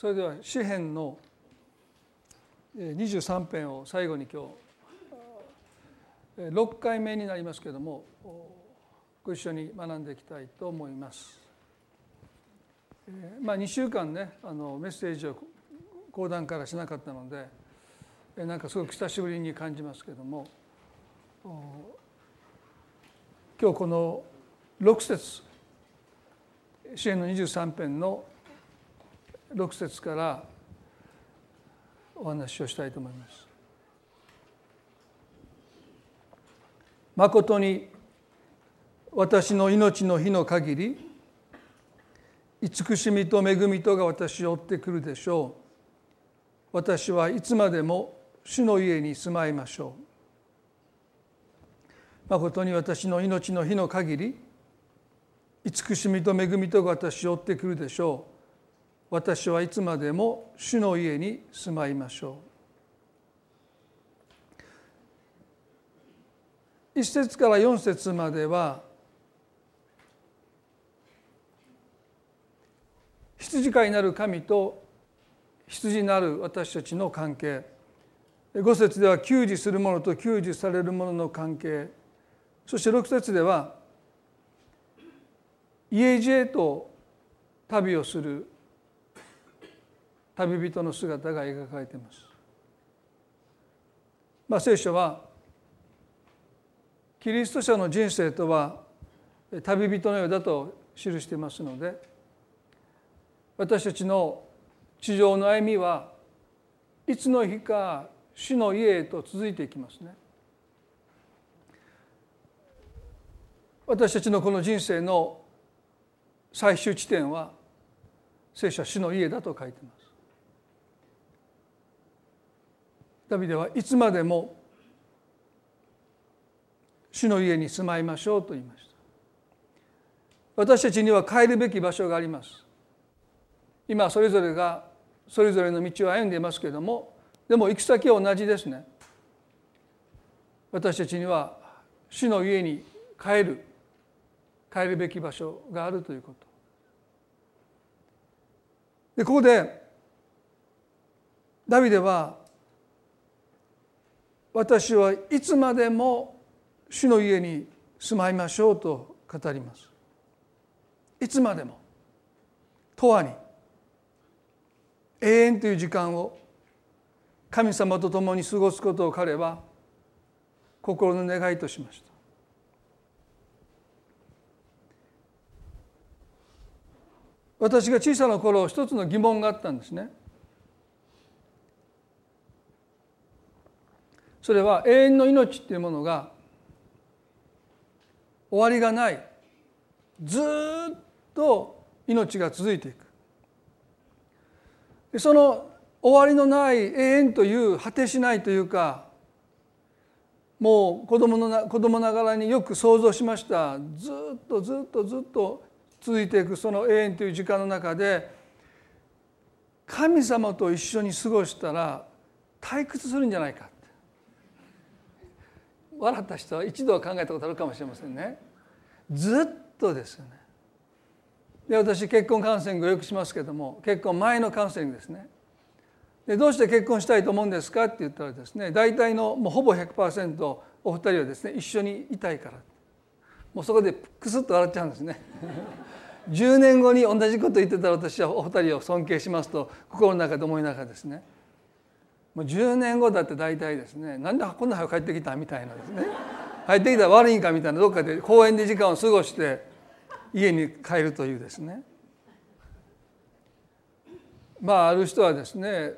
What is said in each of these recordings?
それでは詩編の23編を最後に今日6回目になりますけれどもご一緒に学んでいきたいと思います。まあ、2週間ねあのメッセージを講談からしなかったのでなんかすごく久しぶりに感じますけれども今日この6節支援の23編の6節からお話をしたいと思います。誠に私の命の日の限り慈しみと恵みとが私を追ってくるでしょう。私はいつまでも主の家に住まいましょう。誠に私の命の日の限り慈しみと恵みとが私を追ってくるでしょう。私はいつまでも主の家に住まいましょう。一節から四節までは羊飼いなる神と羊なる私たちの関係。五節では給仕する者と給仕される者の関係。そして六節では家路へと旅をする。旅人の姿が描かれています。まあ、聖書はキリスト者の人生とは旅人のようだと記していますので私たちの地上の歩みはいつの日か主の家へと続いていきますね。私たちのこの人生の最終地点は聖書は主の家だと書いています。ダビデはいつまでも主の家に住まいましょうと言いました。私たちには帰るべき場所があります。今それぞれがそれぞれの道を歩んでいますけれどもでも行く先は同じですね。私たちには主の家に帰る帰るべき場所があるということ。でここでダビデは私はいつまでも主の家に住まいましょうと語ります。いつまでも。永遠に。永遠という時間を神様と共に過ごすことを彼は心の願いとしました。私が小さな頃一つの疑問があったんですね。それは永遠の命っていうものが終わりがない。ずっと命が続いていく。その終わりのない永遠という果てしないというかもう子供の子供ながらによく想像しました。ずっとずっとずっと続いていくその永遠という時間の中で神様と一緒に過ごしたら退屈するんじゃないか。笑った人は一度は考えたことあるかもしれませんね。ずっとですよね。で私結婚カウンセリングをよくしますけども結婚前のカウンセリングですね。でどうして結婚したいと思うんですかって言ったらですね大体のもうほぼ100%お二人はですね一緒にいたいから。もうそこでクスッと笑っちゃうんですね。10年後に同じこと言ってたら私はお二人を尊敬しますと心の中で思いながらですね。もう10年後だって大体ですねなんでこんな早く帰ってきたみたいなですね。帰ってきたら悪いんかみたいなどっかで公園で時間を過ごして家に帰るというですね。まあある人はですね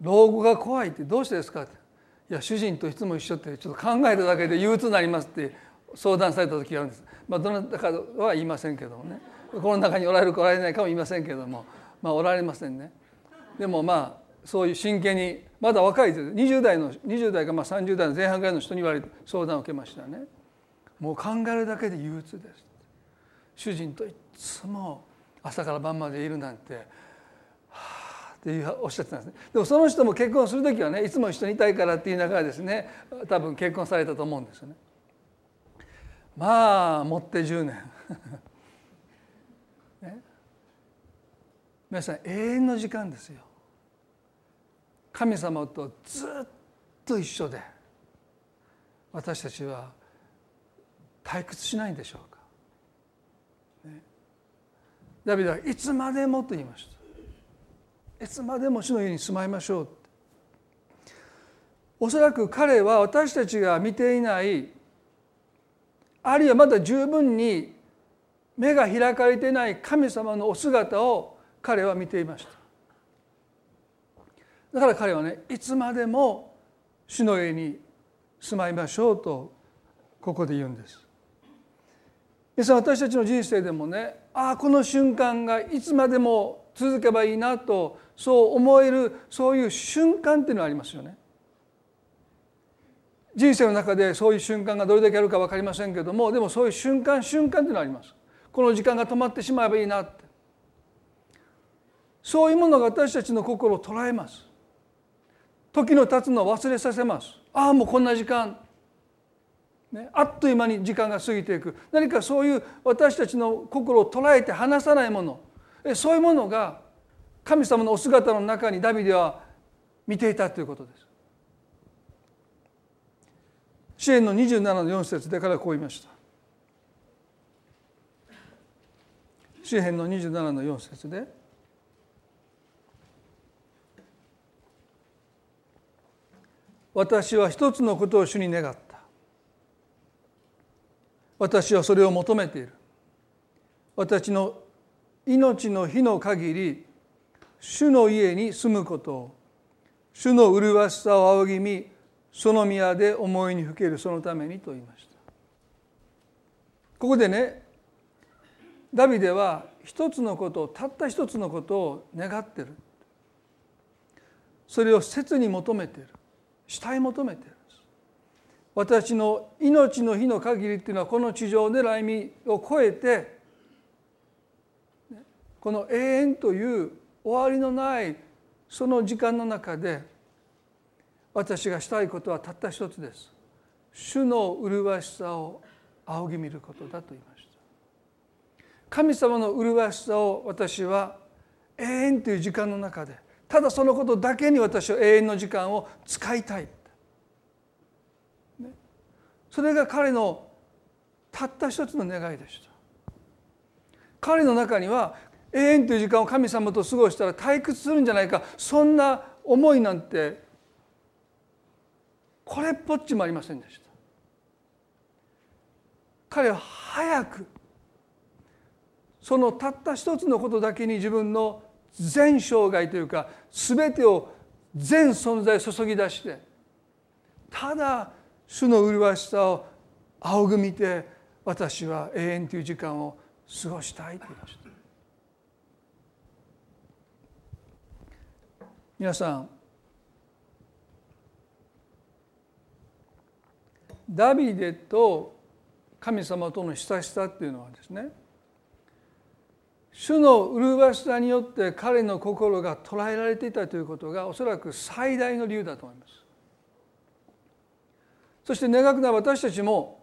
老後が怖いってどうしてですかって。いや主人といつも一緒ってちょっと考えるだけで憂鬱になりますって相談された時があるんです。まあ、どなたかは言いませんけどもね。この中におられるかおられないかも言いませんけども。まあおられませんね。でもまあそういう真剣にまだ若いです。20代の20代かまあ30代の前半ぐらいの人に言われ相談を受けましたね。もう考えるだけで憂鬱です。主人といつも朝から晩までいるなんてはあっておっしゃってたんですね。でもその人も結婚する時はねいつも一緒にいたいからって言いながらですね多分結婚されたと思うんですよね。まあ持って10年。皆さん永遠の時間ですよ。神様とずっと一緒で私たちは退屈しないんでしょうか、ね、ダビデはいつまでもと言いました。いつまでも主の家に住まいましょうおそらく彼は私たちが見ていないあるいはまだ十分に目が開かれていない神様のお姿を彼は見ていました。だから彼はねいつまでも主の家に住まいましょうとここで言うんです。皆さん私たちの人生でもねああこの瞬間がいつまでも続けばいいなとそう思えるそういう瞬間っていうのはありますよね。人生の中でそういう瞬間がどれだけあるか分かりませんけどもでもそういう瞬間瞬間っていうのはあります。この時間が止まってしまえばいいなって。そういうものが私たちの心を捉えます。時の経つのを忘れさせますああもうこんな時間、ね、あっという間に時間が過ぎていく何かそういう私たちの心を捉えて離さないものそういうものが神様のお姿の中にダビデは見ていたということです。支援の27の4節でからこう言いました。詩篇の27の4節で私は一つのことを主に願った。私はそれを求めている。私の命の日の限り主の家に住むことを主の麗しさを仰ぎ見その宮で思いにふけるそのためにと言いました。ここでねダビデは一つのことをたった一つのことを願ってる。それを切に求めている。慕い求めている私の命の日の限りっていうのはこの地上で来未を超えてこの永遠という終わりのないその時間の中で私がしたいことはたった一つです。主の麗しさを仰ぎ見ることだと言います神様の麗しさを私は永遠という時間の中でただそのことだけに私は永遠の時間を使いたい、それが彼のたった一つの願いでした。彼の中には永遠という時間を神様と過ごしたら退屈するんじゃないか。そんな思いなんてこれっぽっちもありませんでした。彼は早くそのたった一つのことだけに自分の全生涯というか全てを全存在注ぎ出してただ主の麗しさを仰ぐ見て私は永遠という時間を過ごしたいと言いました。皆さんダビデと神様との親しさっていうのはですね主の麗しさによって彼の心が捉えられていたということがおそらく最大の理由だと思います。そして願くな私たちも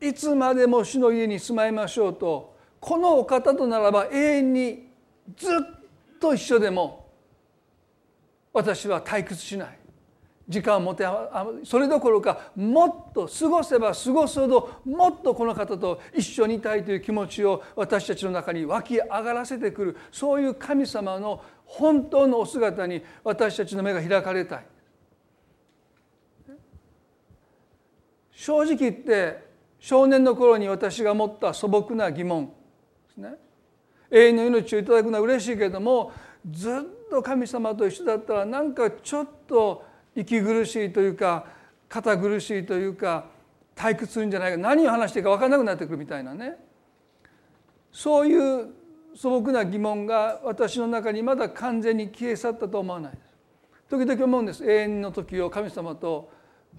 いつまでも主の家に住まいましょうとこのお方とならば永遠にずっと一緒でも私は退屈しない時間を持てそれどころかもっと過ごせば過ごすほどもっとこの方と一緒にいたいという気持ちを私たちの中に湧き上がらせてくるそういう神様の本当のお姿に私たちの目が開かれたい。正直言って少年の頃に私が持った素朴な疑問ですね永遠の命をいただくのは嬉しいけれどもずっと神様と一緒だったらなんかちょっと息苦しいというか堅苦しいというか退屈するんじゃないか何を話していいか分からなくなってくるみたいなね。そういう素朴な疑問が私の中にまだ完全に消え去ったと思わないです。時々思うんです。永遠の時を神様と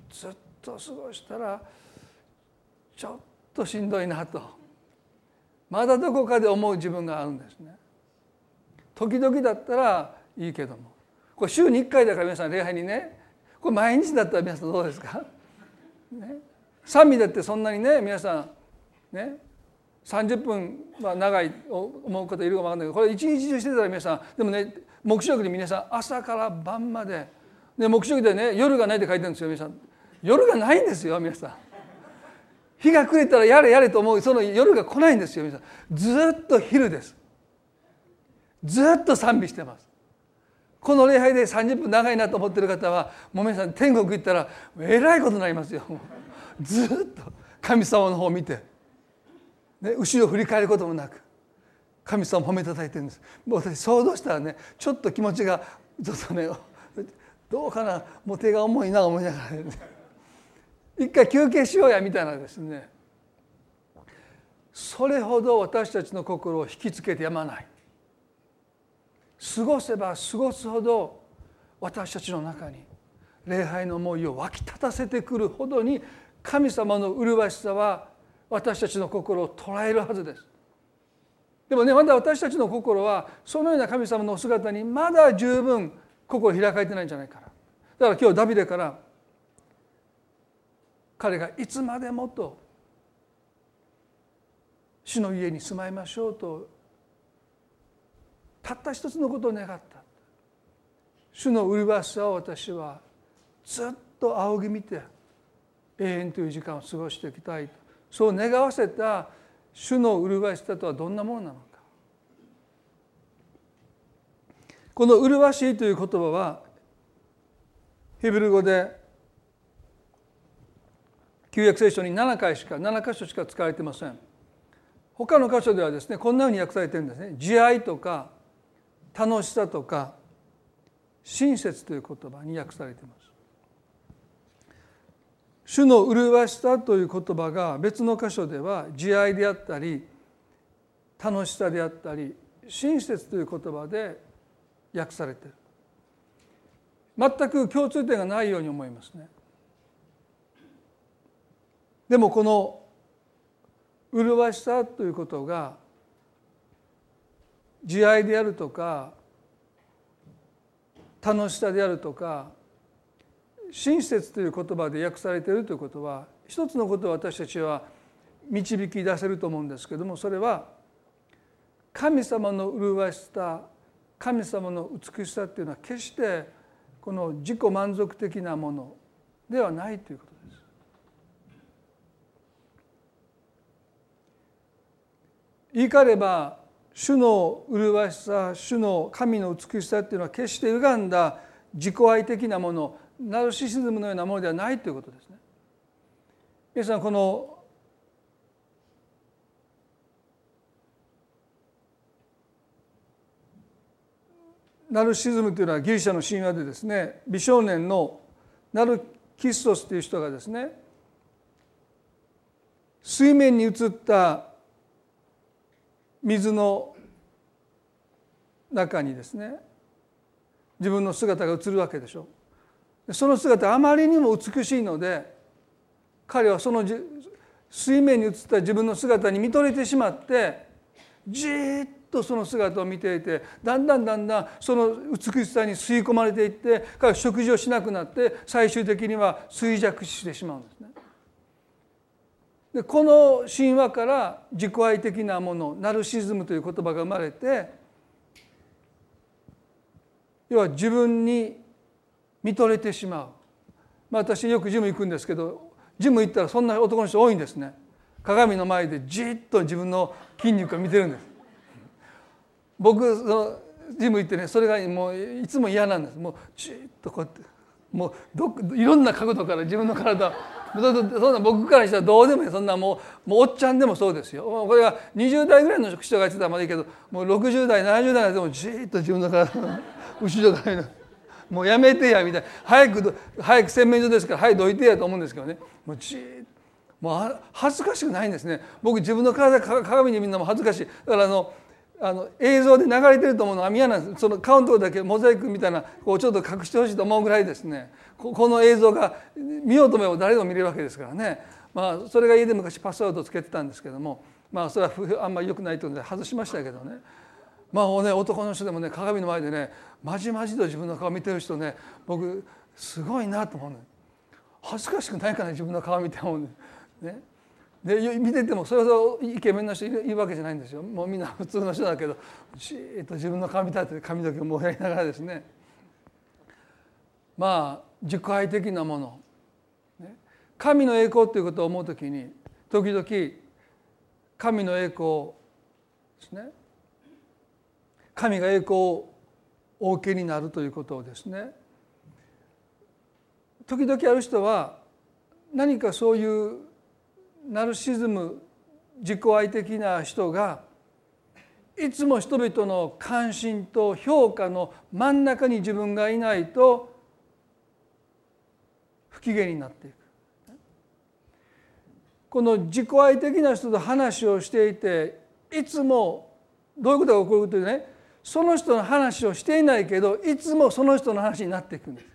ずっと過ごしたらちょっとしんどいなと。まだどこかで思う自分があるんですね。時々だったらいいけども。これ週に1回だから皆さん礼拝にねこれ毎日だったら皆さんどうですか、ね、賛美だってそんなにね皆さんね。30分は長い思う方いるかも分かんないけどこれ一日中してたら皆さんでもね黙示録で皆さん朝から晩までで黙示録でね夜がないって書いてるんですよ皆さん。夜がないんですよ皆さん。日が暮れたらやれやれと思うその夜が来ないんですよ皆さん。ずっと昼です。ずっと賛美してます。この礼拝で30分長いなと思ってる方はもう皆さん天国行ったらえらいことになりますよ。ずっと神様の方を見て、ね、後ろ振り返ることもなく神様を褒めたたいてるんです。もう私想像したらねちょっと気持ちがちょっとねどうかなもう手が重いな思いながら、ね、一回休憩しようやみたいなですね。それほど私たちの心を引きつけてやまない。過ごせば過ごすほど私たちの中に礼拝の思いを湧き立たせてくるほどに神様の麗しさは私たちの心を捉えるはずです。でもねまだ私たちの心はそのような神様のお姿にまだ十分心開かれてないんじゃないかな。だから今日ダビデから彼がいつまでもと主の家に住まいましょうとたった一つのことを願った。主の麗しさを私はずっと仰ぎ見て永遠という時間を過ごしていきたいと。そう願わせた主の麗しさとはどんなものなのか。この麗しいという言葉はヒブル語で旧約聖書に7回しか7箇所しか使われてません。他の箇所ではですねこんなふうに訳されてるんですね。慈愛とか楽しさとか親切という言葉に訳されています。主の麗しさという言葉が別の箇所では慈愛であったり楽しさであったり親切という言葉で訳されている。全く共通点がないように思いますね。でもこの麗しさということが慈愛であるとか楽しさであるとか親切という言葉で訳されているということは一つのことを私たちは導き出せると思うんですけどもそれは神様の麗しさ神様の美しさっていうのは決してこの自己満足的なものではないということです。言い換えれば主の麗しさ主の神の美しさっていうのは決して歪んだ自己愛的なものナルシシズムのようなものではないということですね。皆さんこのナルシズムというのはギリシャの神話でですね美少年のナルキストスという人がですね水面に映った水の中にですね自分の姿が映るわけでしょその姿あまりにも美しいので彼はその水面に映った自分の姿に見とれてしまってじっとその姿を見ていてだんだんだんだんその美しさに吸い込まれていって彼は食事をしなくなって最終的には衰弱してしまうんですね。でこの神話から自己愛的なものナルシズムという言葉が生まれて要は自分に見とれてしまう、まあ、私よくジム行くんですけどジム行ったらそんな男の人多いんですね。鏡の前でじっと自分の筋肉を見てるんです。僕のジム行ってねそれがもういつも嫌なんです。もうじっとこうやってもうどいろんな角度から自分の体そんな僕からしたらどうでもいい。そんなもうもうおっちゃんでもそうですよ。これは20代ぐらいの人が言ってたらまだいいけどもう60代70代でもじっと自分の体の 後ろからもうやめてやみたいな。早く早く洗面所ですから早くどいてやと思うんですけどね。もうじっと。もう恥ずかしくないんですね。僕自分の体鏡で見るのも恥ずかしい。だからあのあの映像で流れてると思うのは嫌なんです。その顔のところだけモザイクみたいなこうちょっと隠してほしいと思うぐらいですね。この映像が見ようと思えば誰でも見れるわけですからね、まあ、それが家で昔パスワードつけてたんですけども、まあ、それはあんまり良くないというので外しましたけどね。まあね男の人でもね鏡の前でねまじまじと自分の顔見てる人ね僕すごいなと思う恥ずかしくないかな自分の顔見て思うね。で見ててもそれほどイケメンな人いるわけじゃないんですよ。もうみんな普通の人だけどじっと自分の髪立てて髪の毛をもやりながらですね。まあ自己愛的なもの神の栄光ということを思う時に時々神の栄光ですね神が栄光をお受けになるということをですね時々ある人は何かそういうナルシズム自己愛的な人がいつも人々の関心と評価の真ん中に自分がいないと不機嫌になっていく。この自己愛的な人と話をしていていつもどういうことが起こるかというとねその人の話をしていないけどいつもその人の話になっていくんです。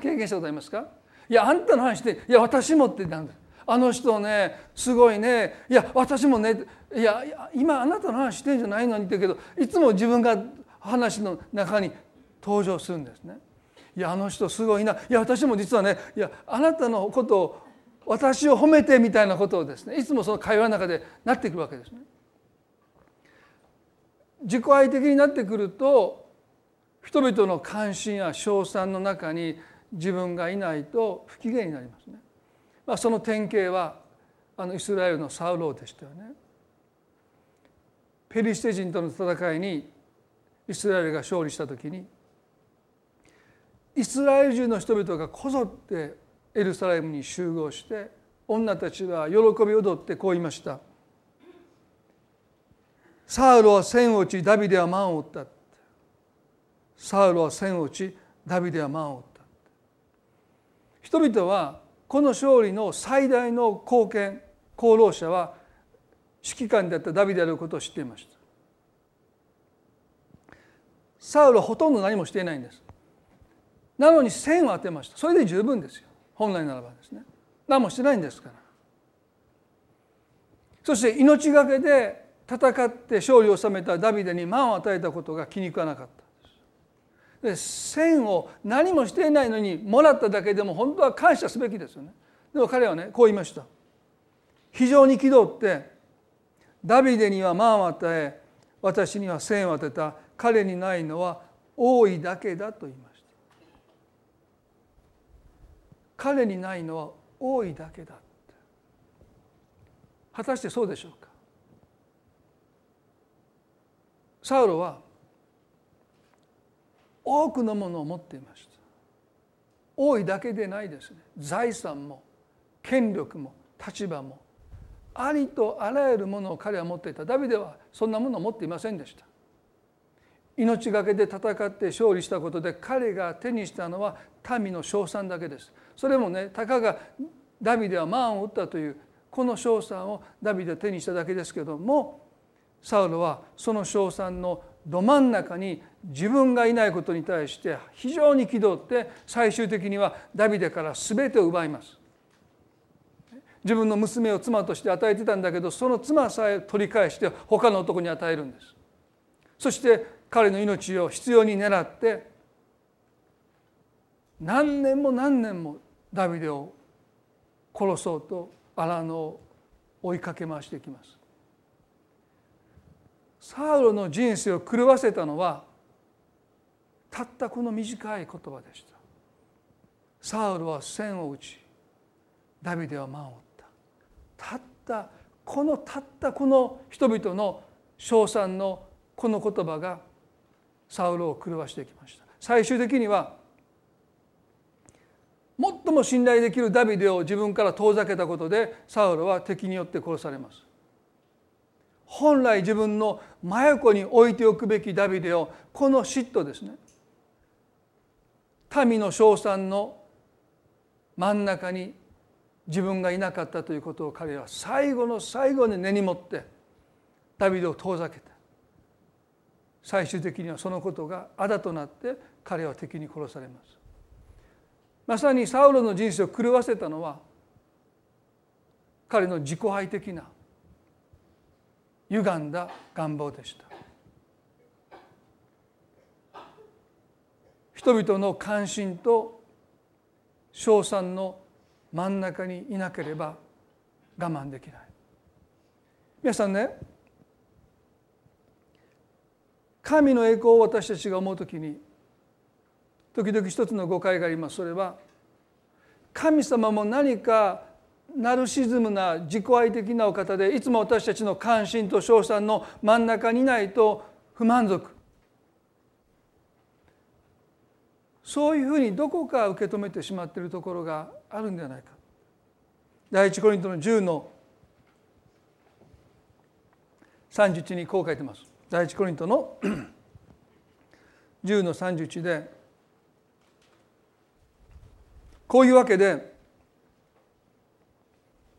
経験したことありますか？いやあんたの話でいや私もってなんですあの人ねすごいね。いや私もね。いや今あなたの話してんじゃないのにって言うけどいつも自分が話の中に登場するんですね。いやあの人すごいないや私も実はねいやあなたのことを私を褒めてみたいなことをですねいつもその会話の中でなってくるわけですね。自己愛的になってくると人々の関心や称賛の中に自分がいないと不機嫌になりますね。まあ、その典型はあのイスラエルのサウローでしたよね。ペリシテ人との戦いにイスラエルが勝利した時にイスラエル中の人々がこぞってエルサレムに集合して女たちは喜び踊ってこう言いました「サウロは千を打ちダビデは万を打った」サウロは千を打ちダビデは万を打った。人々はこの勝利の最大の貢献功労者は指揮官であったダビデであることを知っていました。サウルはほとんど何もしていないんです。なのに線を当てました。それで十分ですよ。本来ならばですね。何もしてないんですから。そして命がけで戦って勝利を収めたダビデに満を与えたことが気に食わなかった。で線を何もしていないのにもらっただけでも本当は感謝すべきですよね。でも彼はねこう言いました。非常に憤ってダビデには満を与え私には線を当てた。彼にないのは多いだけだと言います。彼にないのは多いだけだ果たしてそうでしょうか？サウロは多くのものを持っていました。多いだけでないですね。財産も権力も立場もありとあらゆるものを彼は持っていた。ダビデはそんなものを持っていませんでした。命がけで戦って勝利したことで彼が手にしたのは民の称賛だけですそれもねたかがダビデは万を打ったというこの称賛をダビデは手にしただけですけどもサウロはその称賛のど真ん中に自分がいないことに対して非常に憤って最終的にはダビデから全てを奪います。自分の娘を妻として与えてたんだけどその妻さえ取り返して他の男に与えるんです。そして彼の命を必要に狙って何年も何年もダビデを殺そうと荒野を追いかけ回していきます。サウロの人生を狂わせたのはたったこの短い言葉でした。サウルは千を打ちダビデは万を打った。たったこのたったこの人々の称賛のこの言葉がサウルを狂わしていきました。最終的には最も信頼できるダビデを自分から遠ざけたことでサウロは敵によって殺されます。本来自分の真横に置いておくべきダビデをこの嫉妬ですね。民の称賛の真ん中に自分がいなかったということを彼は最後の最後に根に持ってダビデを遠ざけた最終的にはそのことがあとなって彼は敵に殺されます。まさにサウロの人生を狂わせたのは彼の自己愛的な歪んだ願望でした。人々の関心と称賛の真ん中にいなければ我慢できない。皆さんね神の栄光を私たちが思う時に時々一つの誤解があります。それは神様も何かナルシズムな自己愛的なお方でいつも私たちの関心と称賛の真ん中にないと不満足。そういうふうにどこか受け止めてしまっているところがあるんではないか。第一コリントの10の31にこう書いてます。第一コリントの10の31でこういうわけで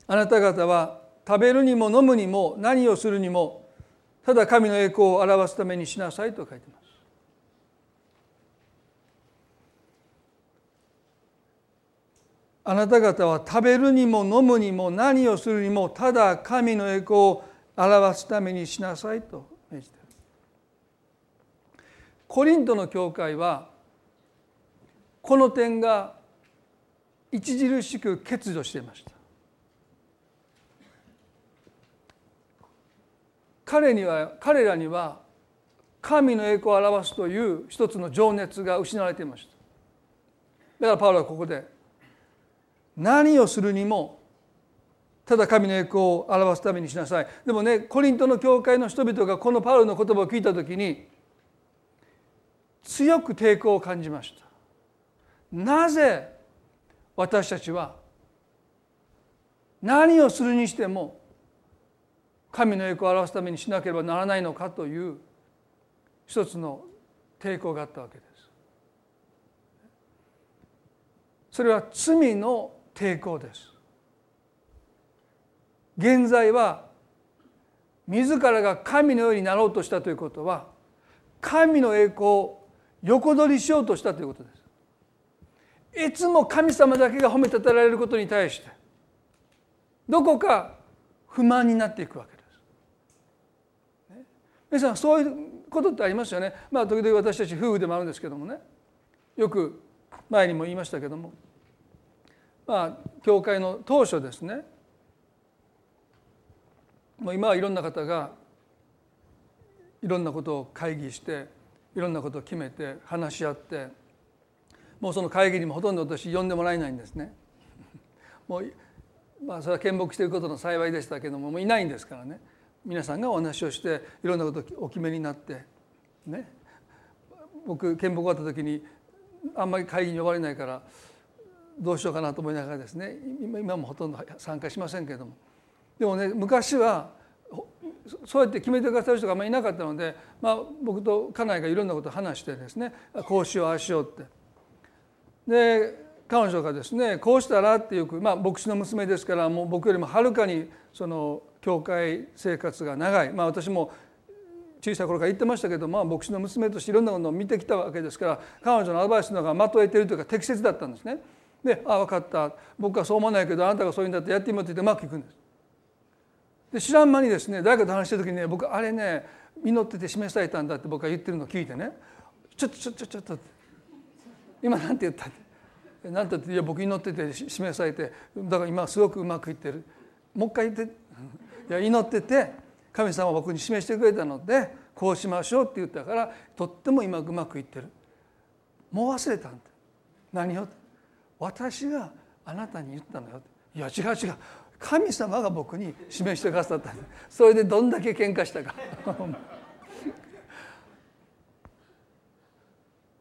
あなた方は食べるにも飲むにも何をするにもただ神の栄光を表すためにしなさいと書いてます。あなた方は食べるにも飲むにも何をするにもただ神の栄光を表すためにしなさいと。コリントの教会はこの点が著しく欠如していました。彼には彼らには神の栄光を表すという一つの情熱が失われていましただからパウロはここで何をするにもただ神の栄光を表すためにしなさいでもねコリントの教会の人々がこのパウロの言葉を聞いた時に強く抵抗を感じましたなぜ私たちは何をするにしても神の栄光を表すためにしなければならないのかという一つの抵抗があったわけです。それは罪の抵抗です。現在は自らが神のようになろうとしたということは神の栄光を横取りしようとしたということです。いつも神様だけが褒めたたられることに対してどこか不満になっていくわけです。皆さんそういうことってありますよね。まあ時々私たち夫婦でもあるんですけどもね。よく前にも言いましたけども。まあ教会の当初ですね。もう今はいろんな方がいろんなことを会議していろんなことを決めて話し合ってもうその会議にもほとんど私呼んでもらえないんですね。もうまあそれは見牧していることの幸いでしたけどももういないんですからね。皆さんがお話をしていろんなことをお決めになってね僕見牧終わった時にあんまり会議に呼ばれないからどうしようかなと思いながらですね今もほとんど参加しませんけれどもでもね昔はそうやって決めてくださる人があんまりいなかったので、まあ、僕と家内がいろんなことを話してですねこうしようああしようって。で彼女がですねこうしたらってよく、まあ、牧師の娘ですからもう僕よりもはるかにその教会生活が長い、まあ、私も小さい頃から言ってましたけど、まあ、牧師の娘としていろんなものを見てきたわけですから彼女のアドバイスのがまとえているというか適切だったんですね。で「ああ分かった僕はそう思わないけどあなたがそういうんだったらやってみよう」って言ってうまくいくんです。で知らん間にですね誰かと話してる時にね僕あれね祈ってて示されたんだって僕が言ってるのを聞いてね「ちょっとちょっとちょっと」今なんて言ったってなんて言って「いや僕祈ってて示されてだから今すごくうまくいってる」もう一回言って いや祈ってて神様は僕に示してくれたのでこうしましょうって言ったからとっても今うまくいってる。もう忘れたんだ。何を？私があなたに言ったのよいや違う違う。神様が僕に示してくださったそれでどんだけ喧嘩したか。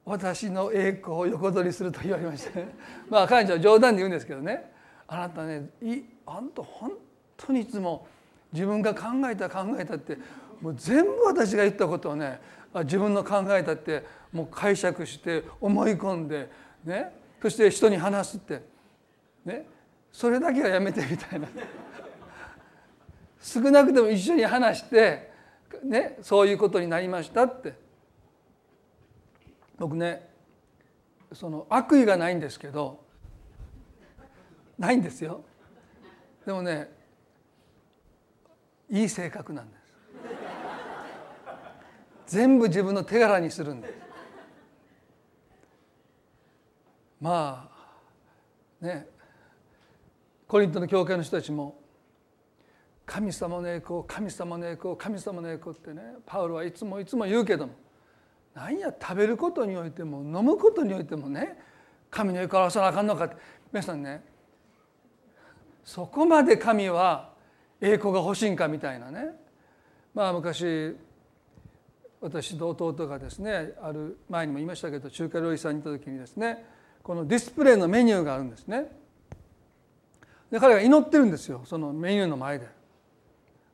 私の栄光を横取りすると言われましたまあ彼女は冗談で言うんですけどね。あなたねいあんた本当にいつも自分が考えた考えたってもう全部私が言ったことをね自分の考えたってもう解釈して思い込んでね。そして人に話すってね。それだけはやめてみたいな。少なくとも一緒に話してねそういうことになりましたって。僕ねその悪意がないんですけどないんですよ。でもねいい性格なんです。全部自分の手柄にするんです。まあねコリントの教会の人たちも神様の栄光神様の栄光神様の栄光ってねパウロはいつもいつも言うけども何や食べることにおいても飲むことにおいてもね神の栄光を表さなあかんのかって。皆さんねそこまで神は栄光が欲しいんかみたいなね。まあ昔私と弟がですねある前にも言いましたけど中華料理屋さんに行った時にですねこのディスプレイのメニューがあるんですね。で彼が祈ってるんですよそのメニューの前で。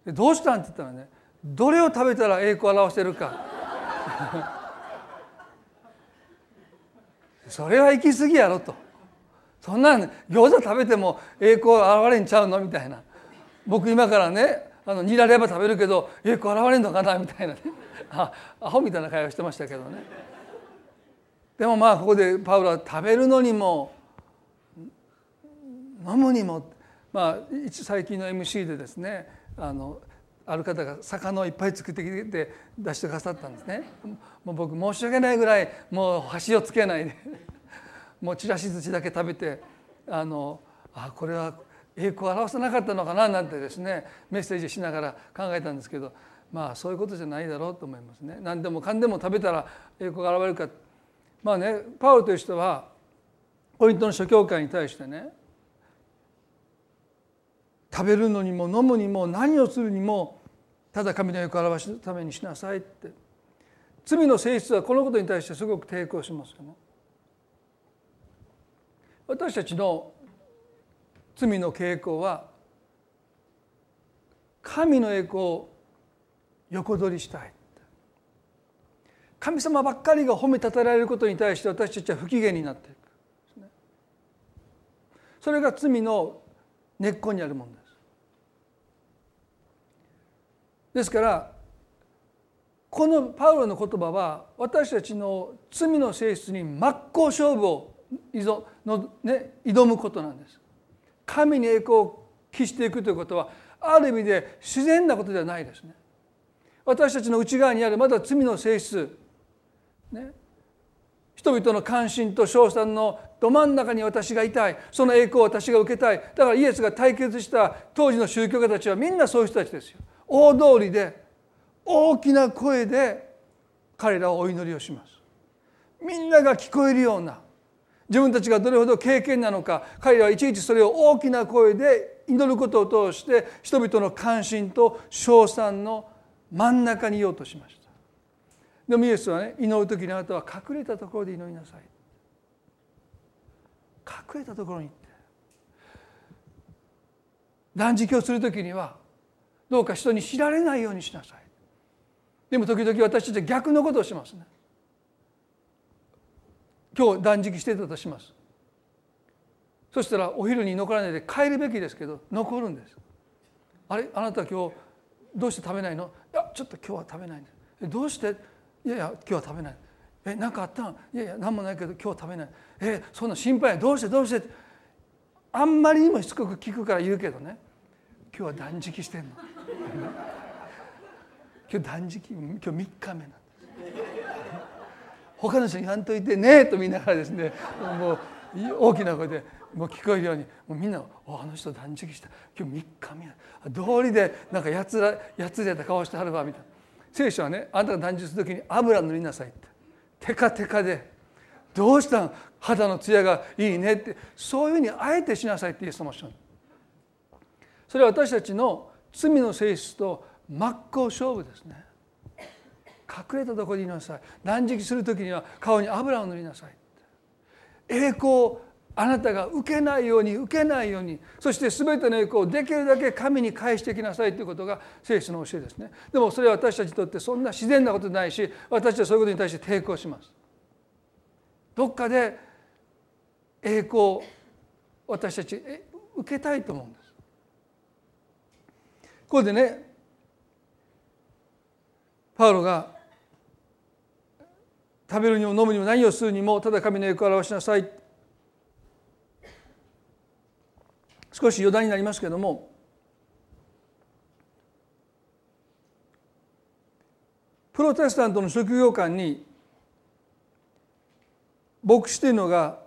でどうしたんって言ったらねどれを食べたら栄光を表してるか。それは行き過ぎやろと。そんな餃子食べても栄光現れんちゃうのみたいな。僕今からねあのニラレバ食べるけど栄光現れんのかなみたいなね。あアホみたいな会話してましたけどね。でもまあここでパウロは食べるのにも飲むにもまあ最近の MC でですねあのある方が魚をいっぱい作ってきて出してくださったんですねもう僕申し訳ないぐらいもう箸をつけないで もうちらし寿司だけ食べてあのあこれは栄光を表さなかったのかななんてですねメッセージしながら考えたんですけどまあそういうことじゃないだろうと思いますね。何でもかんでも食べたら栄光が現れるかまあねパウロという人はポイントの諸教会に対してね食べるのにも飲むにも何をするにもただ神の栄光を表すためにしなさいって。罪の性質はこのことに対してすごく抵抗しますよね。私たちの罪の傾向は神の栄光を横取りしたい神様ばっかりが褒めたたられることに対して私たちは不機嫌になっていく。それが罪の根っこにあるものです。ですからこのパウロの言葉は私たちの罪の性質に真っ向勝負をの、ね、挑むことなんです。神に栄光を期していくということはある意味で自然なことではないですね。私たちの内側にあるまだ罪の性質ね人々の関心と称賛のど真ん中に私がいたいその栄光を私が受けたい。だからイエスが対決した当時の宗教家たちはみんなそういう人たちですよ。大通りで大きな声で彼らはお祈りをします。みんなが聞こえるような自分たちがどれほど経験なのか彼らはいちいちそれを大きな声で祈ることを通して人々の関心と称賛の真ん中にいようとしました。でもイエスはね祈る時にあなたは隠れたところで祈りなさい。隠れたところに行って。断食をする時にはどうか人に知られないようにしなさい。でも時々私たちは逆のことをしますね。今日断食してたとします。そしたらお昼に残らないで帰るべきですけど残るんです。あれ？あなた今日どうして食べないの？いやちょっと今日は食べないんですどうして？いやいや今日は食べない。え何かあったんいやいや何もないけど今日は食べない。えそんな心配どうして？どうして？あんまりにもしつこく聞くから言うけどね。今日は断食してんの。今日断食今日3日目なんです他の人に言わんといてねと見ながらですねもう大きな声でもう聞こえるようにもうみんな「あの人断食した。今日3日目や道理でなんかやつらやつれた顔してはるわ」みたいな。聖書はねあんたが断食する時に油塗りなさいって。テカテカで。どうしたん？肌の艶がいいねって。そういうふうにあえてしなさいってイエス様おっしゃるそれは私たちの罪の性質と真っ向勝負ですね。隠れたところにいなさい。断食する時には顔に油を塗りなさい。栄光あなたが受けないように受けないようにそして全ての栄光をできるだけ神に返してきなさいということが聖書の教えですね。でもそれは私たちにとってそんな自然なことないし私はそういうことに対して抵抗します。どっかで栄光私たち受けたいと思うんです。ここでねパウロが食べるにも飲むにも何をするにもただ神の栄光を表しなさい少し余談になりますけれどもプロテスタントの職業観に牧師というのが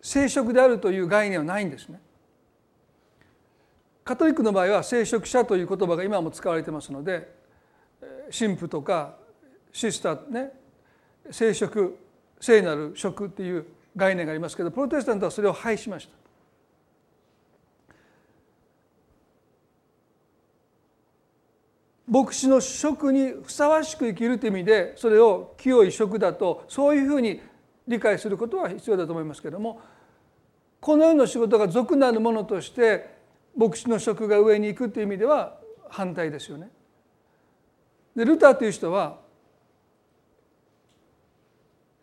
聖職であるという概念はないんですね。カトリックの場合は聖職者という言葉が今も使われてますので神父とかシスターね聖職聖なる職っていう概念がありますけどプロテスタントはそれを廃しました。牧師の職にふさわしく生きるという意味でそれを清い職だとそういうふうに理解することは必要だと思いますけれどもこの世の仕事が俗なるものとして牧師の職が上に行くという意味では反対ですよね。でルターという人は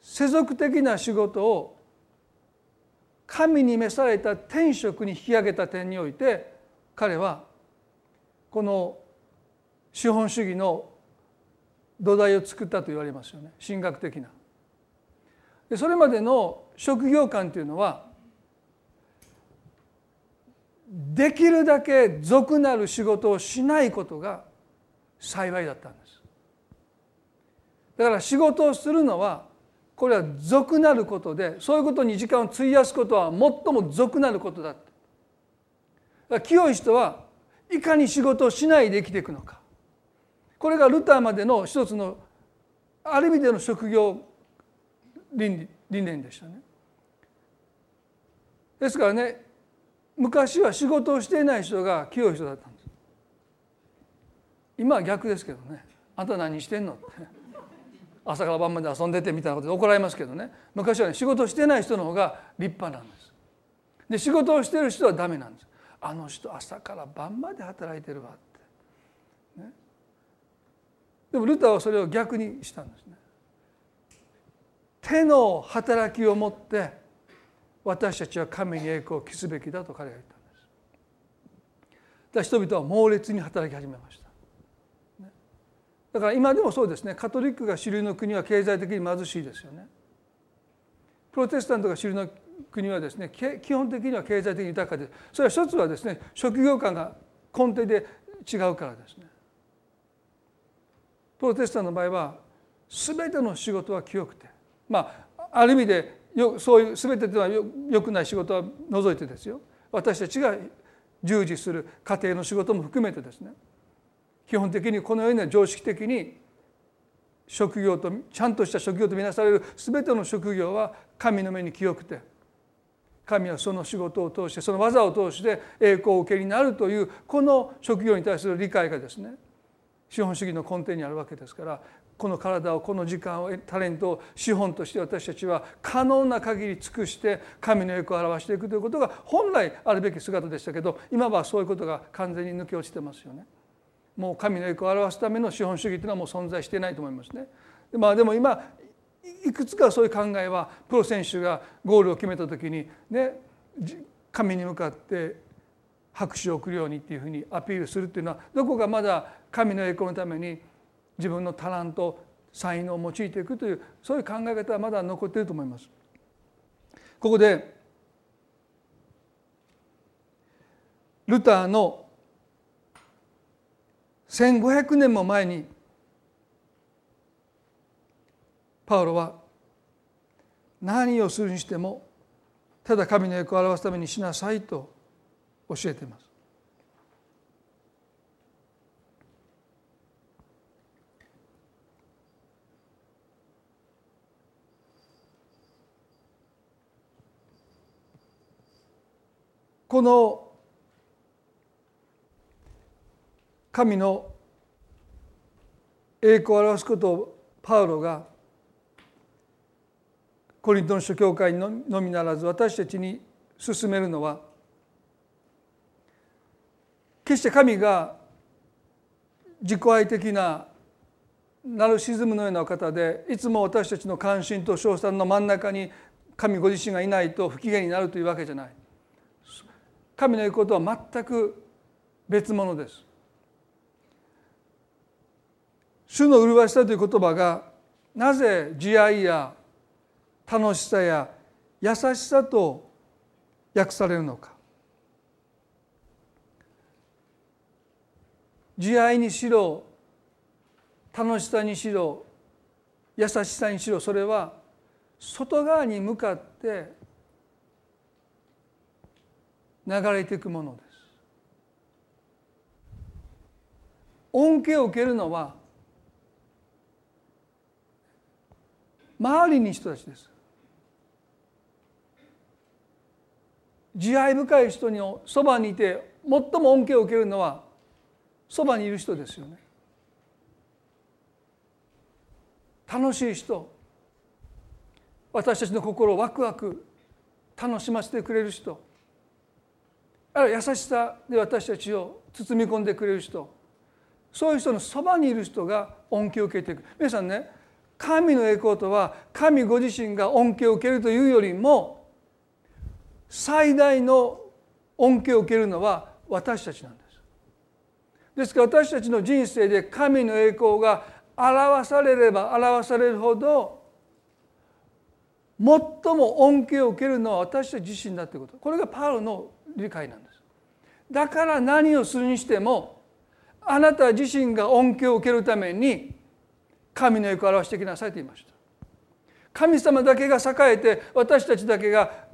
世俗的な仕事を神に召された天職に引き上げた点において彼はこの資本主義の土台を作ったと言われますよね神学的な。でそれまでの職業観というのはできるだけ俗なる仕事をしないことが幸いだったんです。だから仕事をするのはこれは俗なることでそういうことに時間を費やすことは最も俗なることだだ清い人はいかに仕事をしないで生きていくのかこれがルターまでの一つのある意味での職業倫理念でしたね。ですからね昔は仕事をしていない人が清い人だったんです。今は逆ですけどね「あんた何してんの?」って朝から晩まで遊んでてみたいなことで怒られますけどね昔はね仕事してない人の方が立派なんです。で仕事をしてる人はダメなんです。あの人朝から晩まで働いてるわって。ね、でもルターはそれを逆にしたんですね。手の働きを持って私たちは神に栄光を期すべきだと彼が言ったんです。だ人々は猛烈に働き始めました。だから今でもそうですねカトリックが主流の国は経済的に貧しいですよね。プロテスタントが主流の国はですね基本的には経済的に豊かでそれは一つはですね職業観が根底で違うからですね。プロテスタントの場合は全ての仕事は清くてまあある意味でよそういう全てではよくない仕事は除いてですよ。私たちが従事する家庭の仕事も含めてですね。基本的にこのような常識的に職業とちゃんとした職業とみなされる全ての職業は神の目に清くて神はその仕事を通してその技を通して栄光を受けになるというこの職業に対する理解がですね資本主義の根底にあるわけですからこの体をこの時間をタレントを資本として私たちは可能な限り尽くして神の栄光を表していくということが本来あるべき姿でしたけど今はそういうことが完全に抜け落ちてますよね。もう神の栄光を表すための資本主義というのはもう存在していないと思いますね。まあでも今いくつかそういう考えはプロ選手がゴールを決めた時にね神に向かって拍手を送るようにっていうふうにアピールするっていうのはどこかまだ神の栄光のために自分のタラント才能を用いていくというそういう考え方はまだ残っていると思います。ここでルターの1500年も前にパウロは何をするにしてもただ神の栄光を表すためにしなさいと教えています。この神の栄光を表すことをパウロがコリントの諸教会のみならず私たちに進めるのは決して神が自己愛的なナルシズムのような方でいつも私たちの関心と称賛の真ん中に神ご自身がいないと不機嫌になるというわけじゃない。神の言うことは全く別物です。主の麗しさという言葉がなぜ慈愛や楽しさや優しさと訳されるのか慈愛にしろ楽しさにしろ優しさにしろそれは外側に向かって流れていくものです。恩恵を受けるのは周りに人たちです。慈愛深い人のそばにいて最も恩恵を受けるのはそばにいる人ですよね。楽しい人私たちの心をワクワク楽しませてくれる人。あるいは優しさで私たちを包み込んでくれる人そういう人のそばにいる人が恩恵を受けていく皆さんね神の栄光とは神ご自身が恩恵を受けるというよりも最大の恩恵を受けるのは私たちなんです。ですから私たちの人生で神の栄光が表されれば表されるほど最も恩恵を受けるのは私たち自身だということこれがパウロの理解なんです。だから何をするにしてもあなた自身が恩恵を受けるために神の栄光を表してきなさいと言いました。神様だけが栄えて私たちだけが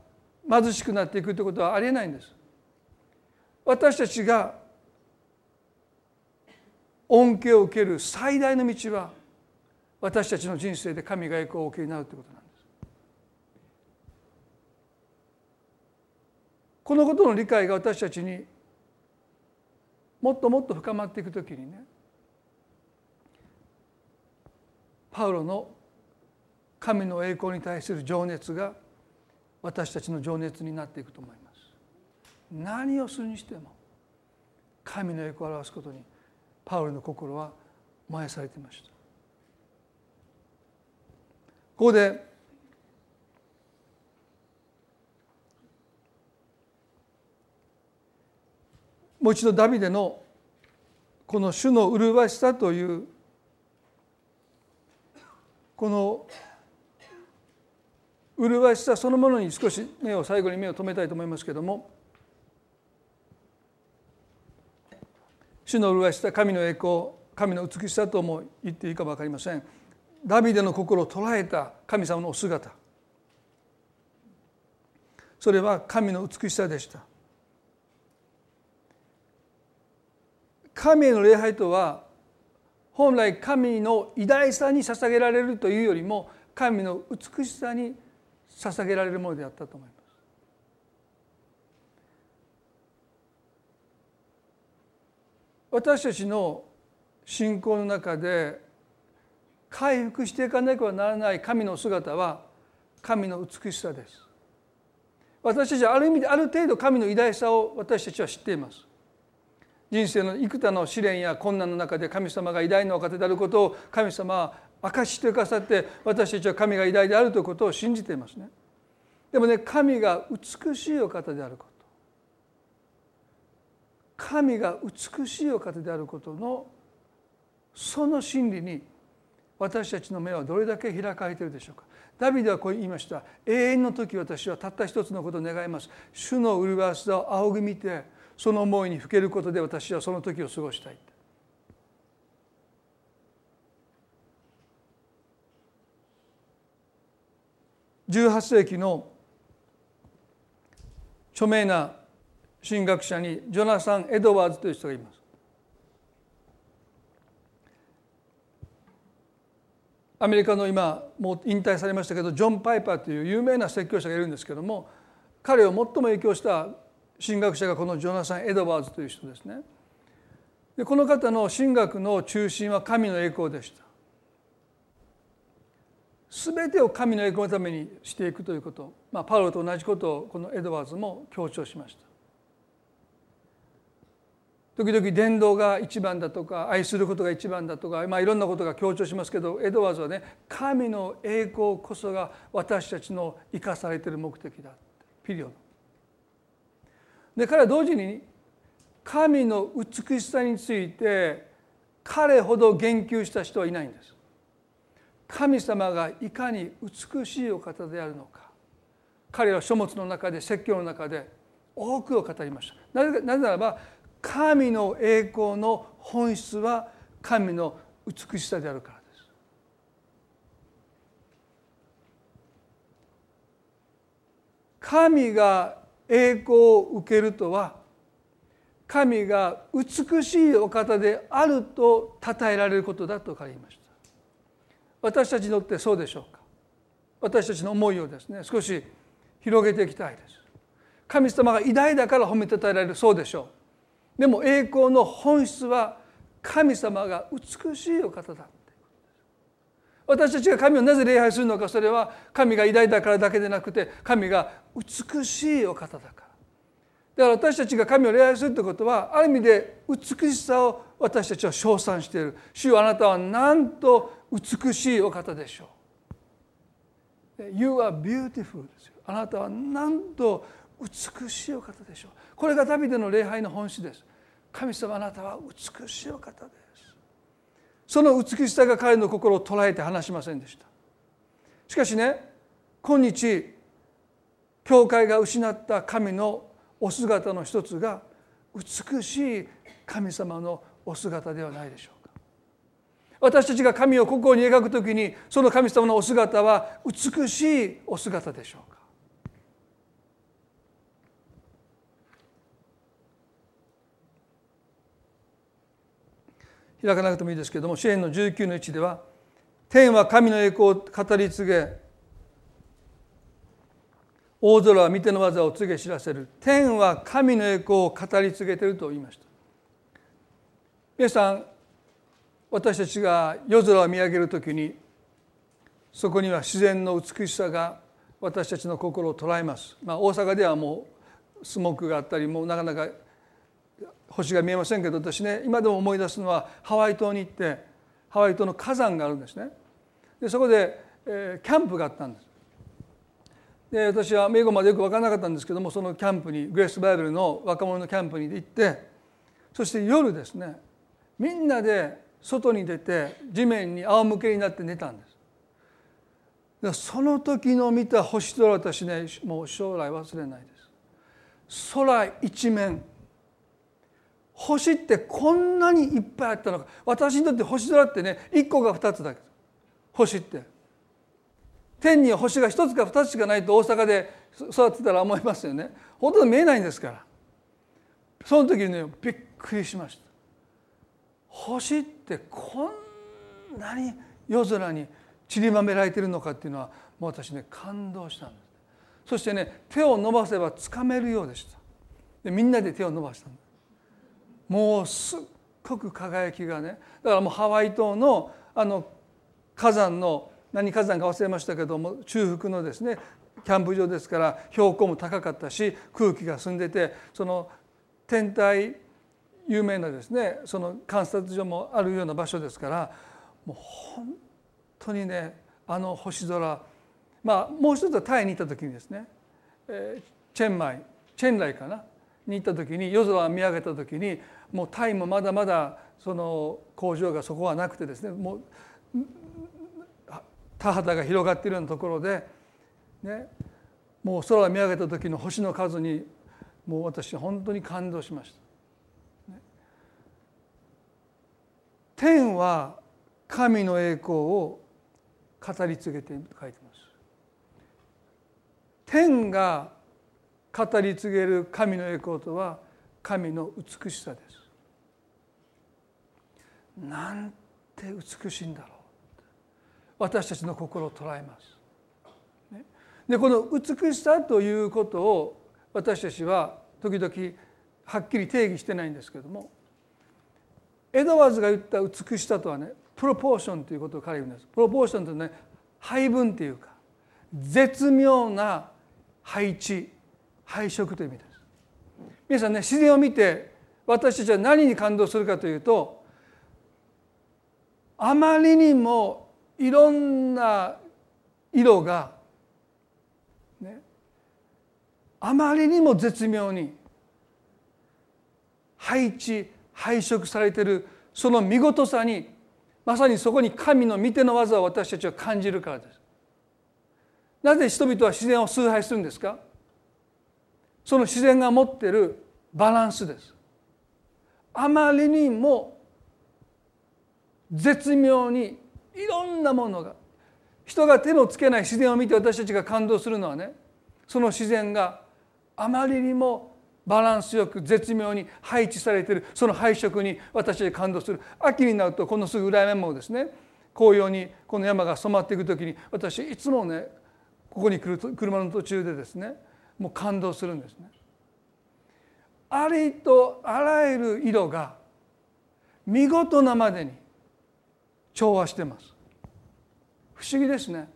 貧しくなっていくということはありえないんです。私たちが恩恵を受ける最大の道は私たちの人生で神が栄光をお受けになるということなんです。このことの理解が私たちにもっともっと深まっていくときにねパウロの神の栄光に対する情熱が私たちの情熱になっていくと思います。何をするにしても神の栄光を表すことにパウロの心は燃やされていました。ここでもう一度ダビデのこの主の麗しさというこの麗しさそのものに少し目を最後に目を留めたいと思いますけれども主の麗しさ神の栄光神の美しさとも言っていいか分かりません。ダビデの心を捉えた神様のお姿。それは神の美しさでした。神への礼拝とは本来神の偉大さに捧げられるというよりも神の美しさに捧げられるものであったと思います。私たちの信仰の中で回復していかなければならない神の姿は神の美しさです。私たちはある意味である程度神の偉大さを私たちは知っています。人生の幾多の試練や困難の中で神様が偉大なお方であることを神様は証ししてくださって私たちは神が偉大であるということを信じていますね。でもね神が美しいお方であること神が美しいお方であることのその真理に私たちの目はどれだけ開かれているでしょうか。ダビデはこう言いました。永遠の時私はたった一つのことを願います。主の麗しさを仰ぎ見てその思いにふけることで私はその時を過ごしたい18世紀の著名な神学者にジョナサン・エドワーズという人がいます。アメリカの今もう引退されましたけどジョン・パイパーという有名な説教者がいるんですけども彼を最も影響した神学者がこのジョナサン・エドワーズという人ですね。でこの方の神学の中心は神の栄光でした。全てを神の栄光のためにしていくということ、まあ、パウロと同じことをこのエドワーズも強調しました。時々伝道が一番だとか愛することが一番だとか、まあ、いろんなことが強調しますけどエドワーズはね神の栄光こそが私たちの生かされている目的だピリオド。で彼は同時に神の美しさについて彼ほど言及した人はいないんです。神様がいかに美しいお方であるのか。彼は書物の中で説教の中で多くを語りました。なぜならば神の栄光の本質は神の美しさであるからです。神が栄光を受けるとは神が美しいお方であると称えられることだと書きました。私たちにとってそうでしょうか？私たちの思いをですね少し広げていきたいです。神様が偉大だから褒めたたえられるそうでしょう。でも栄光の本質は神様が美しいお方だ。私たちが神をなぜ礼拝するのかそれは神が偉大だからだけでなくて神が美しいお方だから。だから私たちが神を礼拝するということはある意味で美しさを私たちは称賛している。主よあなたはなんと美しいお方でしょう。You are beautiful ですよ。あなたはなんと美しいお方でしょう。これがダビデの礼拝の本質です。神様あなたは美しいお方です。その美しさが彼の心を捉えて話しませんでした。しかしね今日教会が失った神のお姿の一つが美しい神様のお姿ではないでしょうか。私たちが神を心に描くときにその神様のお姿は美しいお姿でしょうか開かなくてもいいですけれども支援の19の1では「天は神の栄光を語り継げ大空は見ての技を告げ知らせる。天は神の栄光を語り継げている」と言いました。皆さん私たちが夜空を見上げる時にそこには自然の美しさが私たちの心を捉えます、まあ、大阪ではもうスモークがあったりもうなかなか星が見えませんけど私ね今でも思い出すのはハワイ島に行ってハワイ島の火山があるんですね。でそこで、えー、キャンプがあったんです。で私は英語までよく分からなかったんですけどもそのキャンプにグレースバイブルの若者のキャンプに行ってそして夜ですねみんなで外に出て地面に仰向けになって寝たんです。でその時の見た星空私ねもう将来忘れないです。空一面星ってこんなにいっぱいあったのか。私にとって星空ってね1個か2つだけ。星って。天には星が1つか2つしかないと大阪で育ってたら思いますよね。ほとんど見えないんですから。その時にねびっくりしました。星ってこんなに夜空に散りばめられてるのかっていうのはもう私ね感動したんです。そしてね手を伸ばせばつかめるようでした。でみんなで手を伸ばしたんですもうすっごく輝きがねだからもうハワイ島のあの火山の何火山か忘れましたけども中腹のですねキャンプ場ですから標高も高かったし空気が澄んでてその天体有名なですねその観察所もあるような場所ですからもう本当にねあの星空まあもう一つはタイに行った時にですね、えー、チェンマイチェンライかなに行った時に夜空を見上げた時にもうタイもまだまだその工場がそこはなくてですねもう田畑が広がっているようなところで、ね、もう空を見上げた時の星の数にもう私本当に感動しました。天は神の栄光を語り継げて書いてます。天が語り継げる神の栄光とは神の美しさです。なんて美しいんだろう私たちの心を捉えます。でこの美しさということを私たちは時々はっきり定義してないんですけれどもエドワーズが言った美しさとはねプロポーションということを彼は言うんです。プロポーションというのはね配分というか絶妙な配置配色という意味です。皆さんね自然を見て私たちは何に感動するかというとあまりにもいろんな色が、ね、あまりにも絶妙に配置配色されてるその見事さにまさにそこに神の御手の技を私たちは感じるからです。なぜ人々は自然を崇拝するんですか？その自然が持っているバランスです。あまりにも絶妙にいろんなものが人が手のつけない自然を見て私たちが感動するのはねその自然があまりにもバランスよく絶妙に配置されているその配色に私は感動する秋になるとこのすぐ裏山もですね紅葉にこの山が染まっていく時に私いつもねここに来る車の途中でですねもう感動するんですね。ありとあらゆる色が見事なまでに調和してます。不思議ですね。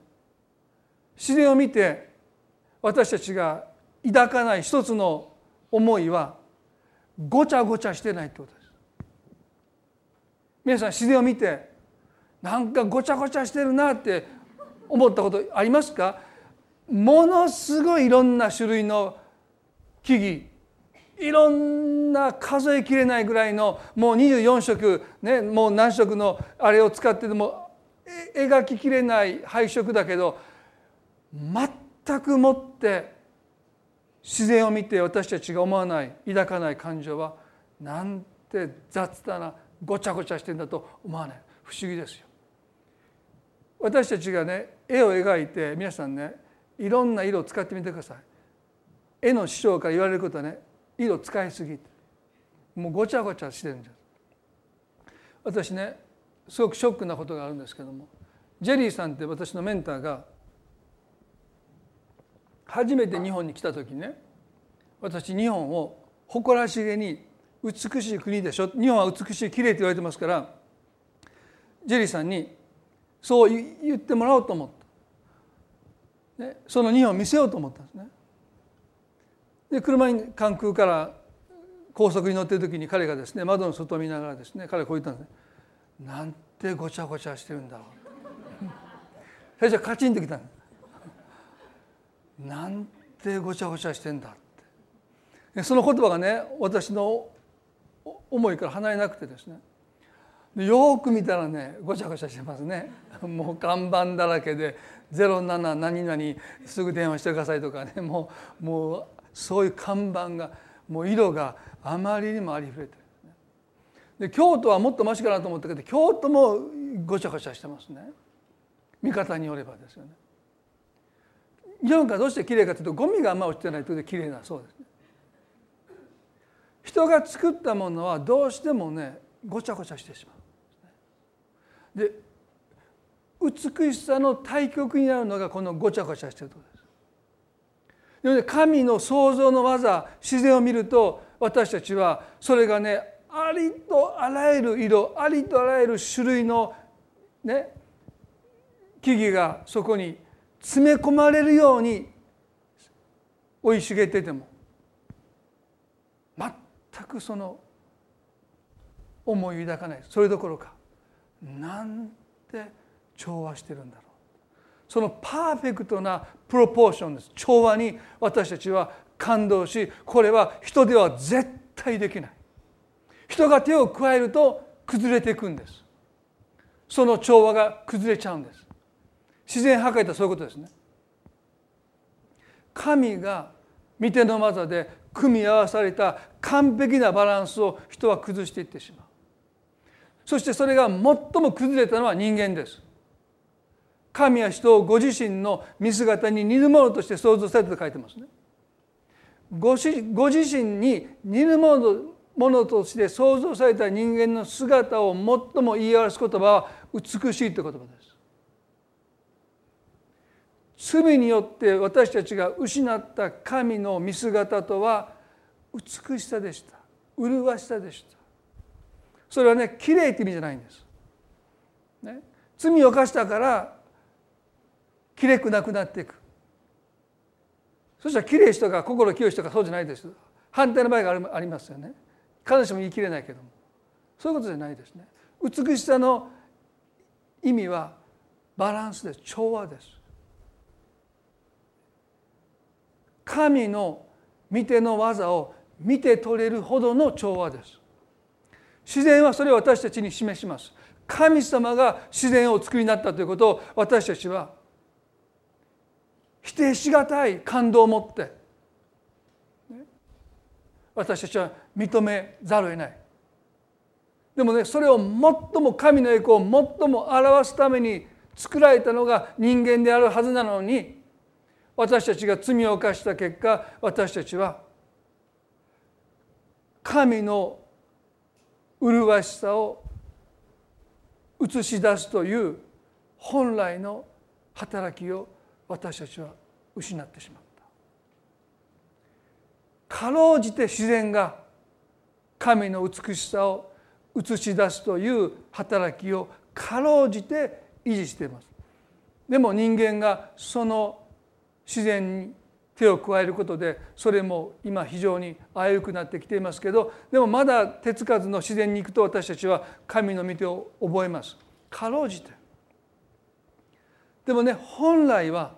自然を見て私たちが抱かない一つの思いはごちゃごちゃしてないってことです。皆さん自然を見てなんかごちゃごちゃしてるなって思ったことありますか？ものすごいいろんな種類の木々いろんな数えきれないぐらいのもう24色、ね、もう何色のあれを使ってでも描ききれない配色だけど全くもって自然を見て私たちが思わない抱かない感情はなんて雑だなごちゃごちゃしてんだと思わない不思議ですよ。私たちがね絵を描いて皆さんねいろんな色を使ってみてください。絵の師匠から言われることはね色使いすぎもうごちゃごちゃしてるんです私ねすごくショックなことがあるんですけどもジェリーさんって私のメンターが初めて日本に来た時ね私日本を誇らしげに美しい国でしょ日本は美しいきれいって言われてますからジェリーさんにそう言ってもらおうと思った、ね、その日本を見せようと思ったんですね。で車に関空から高速に乗ってる時に彼がですね窓の外を見ながらですね彼はこう言ったんですね「なんてごちゃごちゃしてるんだろう」最初はカチンときたんなんてごちゃごちゃしてんだって。その言葉がね私の思いから離れなくてですね。よく見たらねごちゃごちゃしてますね。もう看板だらけで「07何々すぐ電話してください」とかねもうもうそういう看板がもう色があまりにもありふれてる。で京都はもっとマシかなと思ったけど京都もごちゃごちゃしてますね。見方によればですよね。日本がどうしてきれいかというとゴミがあんま落ちてないというできれいなそうですね。人が作ったものはどうしてもねごちゃごちゃしてしまう。で美しさの対極になるのがこのごちゃごちゃしてるところです。神の創造の技自然を見ると私たちはそれがねありとあらゆる色ありとあらゆる種類のね木々がそこに詰め込まれるように生い茂ってても全くその思い抱かない。それどころかなんて調和してるんだろう。そのパーフェクトなプロポーションです。調和に私たちは感動しこれは人では絶対できない。人が手を加えると崩れていくんです。その調和が崩れちゃうんです。自然破壊ってそういうことですね。神が御手の技で組み合わされた完璧なバランスを人は崩していってしまう。そしてそれが最も崩れたのは人間です。神は人をご自身の見姿に似るものとして創造されたと書いてますね。ごしご自身に似るものものとして創造された人間の姿を最も言い表す言葉は美しいという言葉です。罪によって私たちが失った神の見姿とは美しさでした麗しさでしたそれはね綺麗って意味じゃないんです、ね、罪を犯したからきれくなくなっていく。そしたらきれい人が心清い人がそうじゃないです。反対の場合がありますよね。必ずしも言い切れないけども。そういうことじゃないですね。美しさの意味はバランスです。調和です。神の見ての技を見て取れるほどの調和です。自然はそれを私たちに示します。神様が自然をお作りになったということを私たちは否定しがたい感動を持って。私たちは認めざるを得ない。でもねそれを最も神の栄光を最も表すために作られたのが人間であるはずなのに私たちが罪を犯した結果私たちは神の麗しさを映し出すという本来の働きを私たちは失ってしまった。かろうじて自然が神の美しさを映し出すという働きをかろうじて維持しています。でも人間がその自然に手を加えることでそれも今非常に危うくなってきていますけどでもまだ手つかずの自然に行くと私たちは神の御手を覚えます。かろうじて。でもね本来は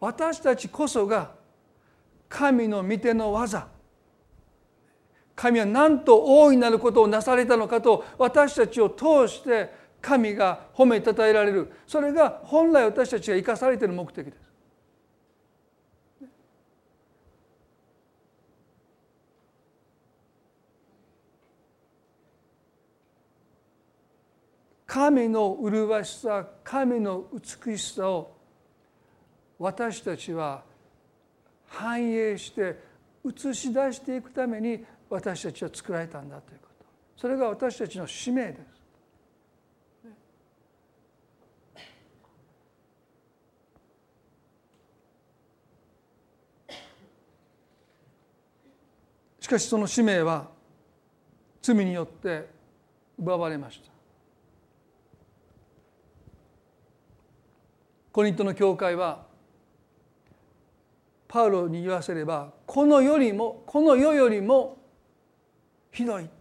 私たちこそが神の御手の技神はなんと大いなることをなされたのかと私たちを通して神が褒めたたえられるそれが本来私たちが生かされている目的です。神の麗しさ神の美しさを私たちは反映して映し出していくために私たちは作られたんだということそれが私たちの使命です。しかしその使命は罪によって奪われました。コリントの教会はパウロに言わせればこの世よりもこの世よりもひどいって、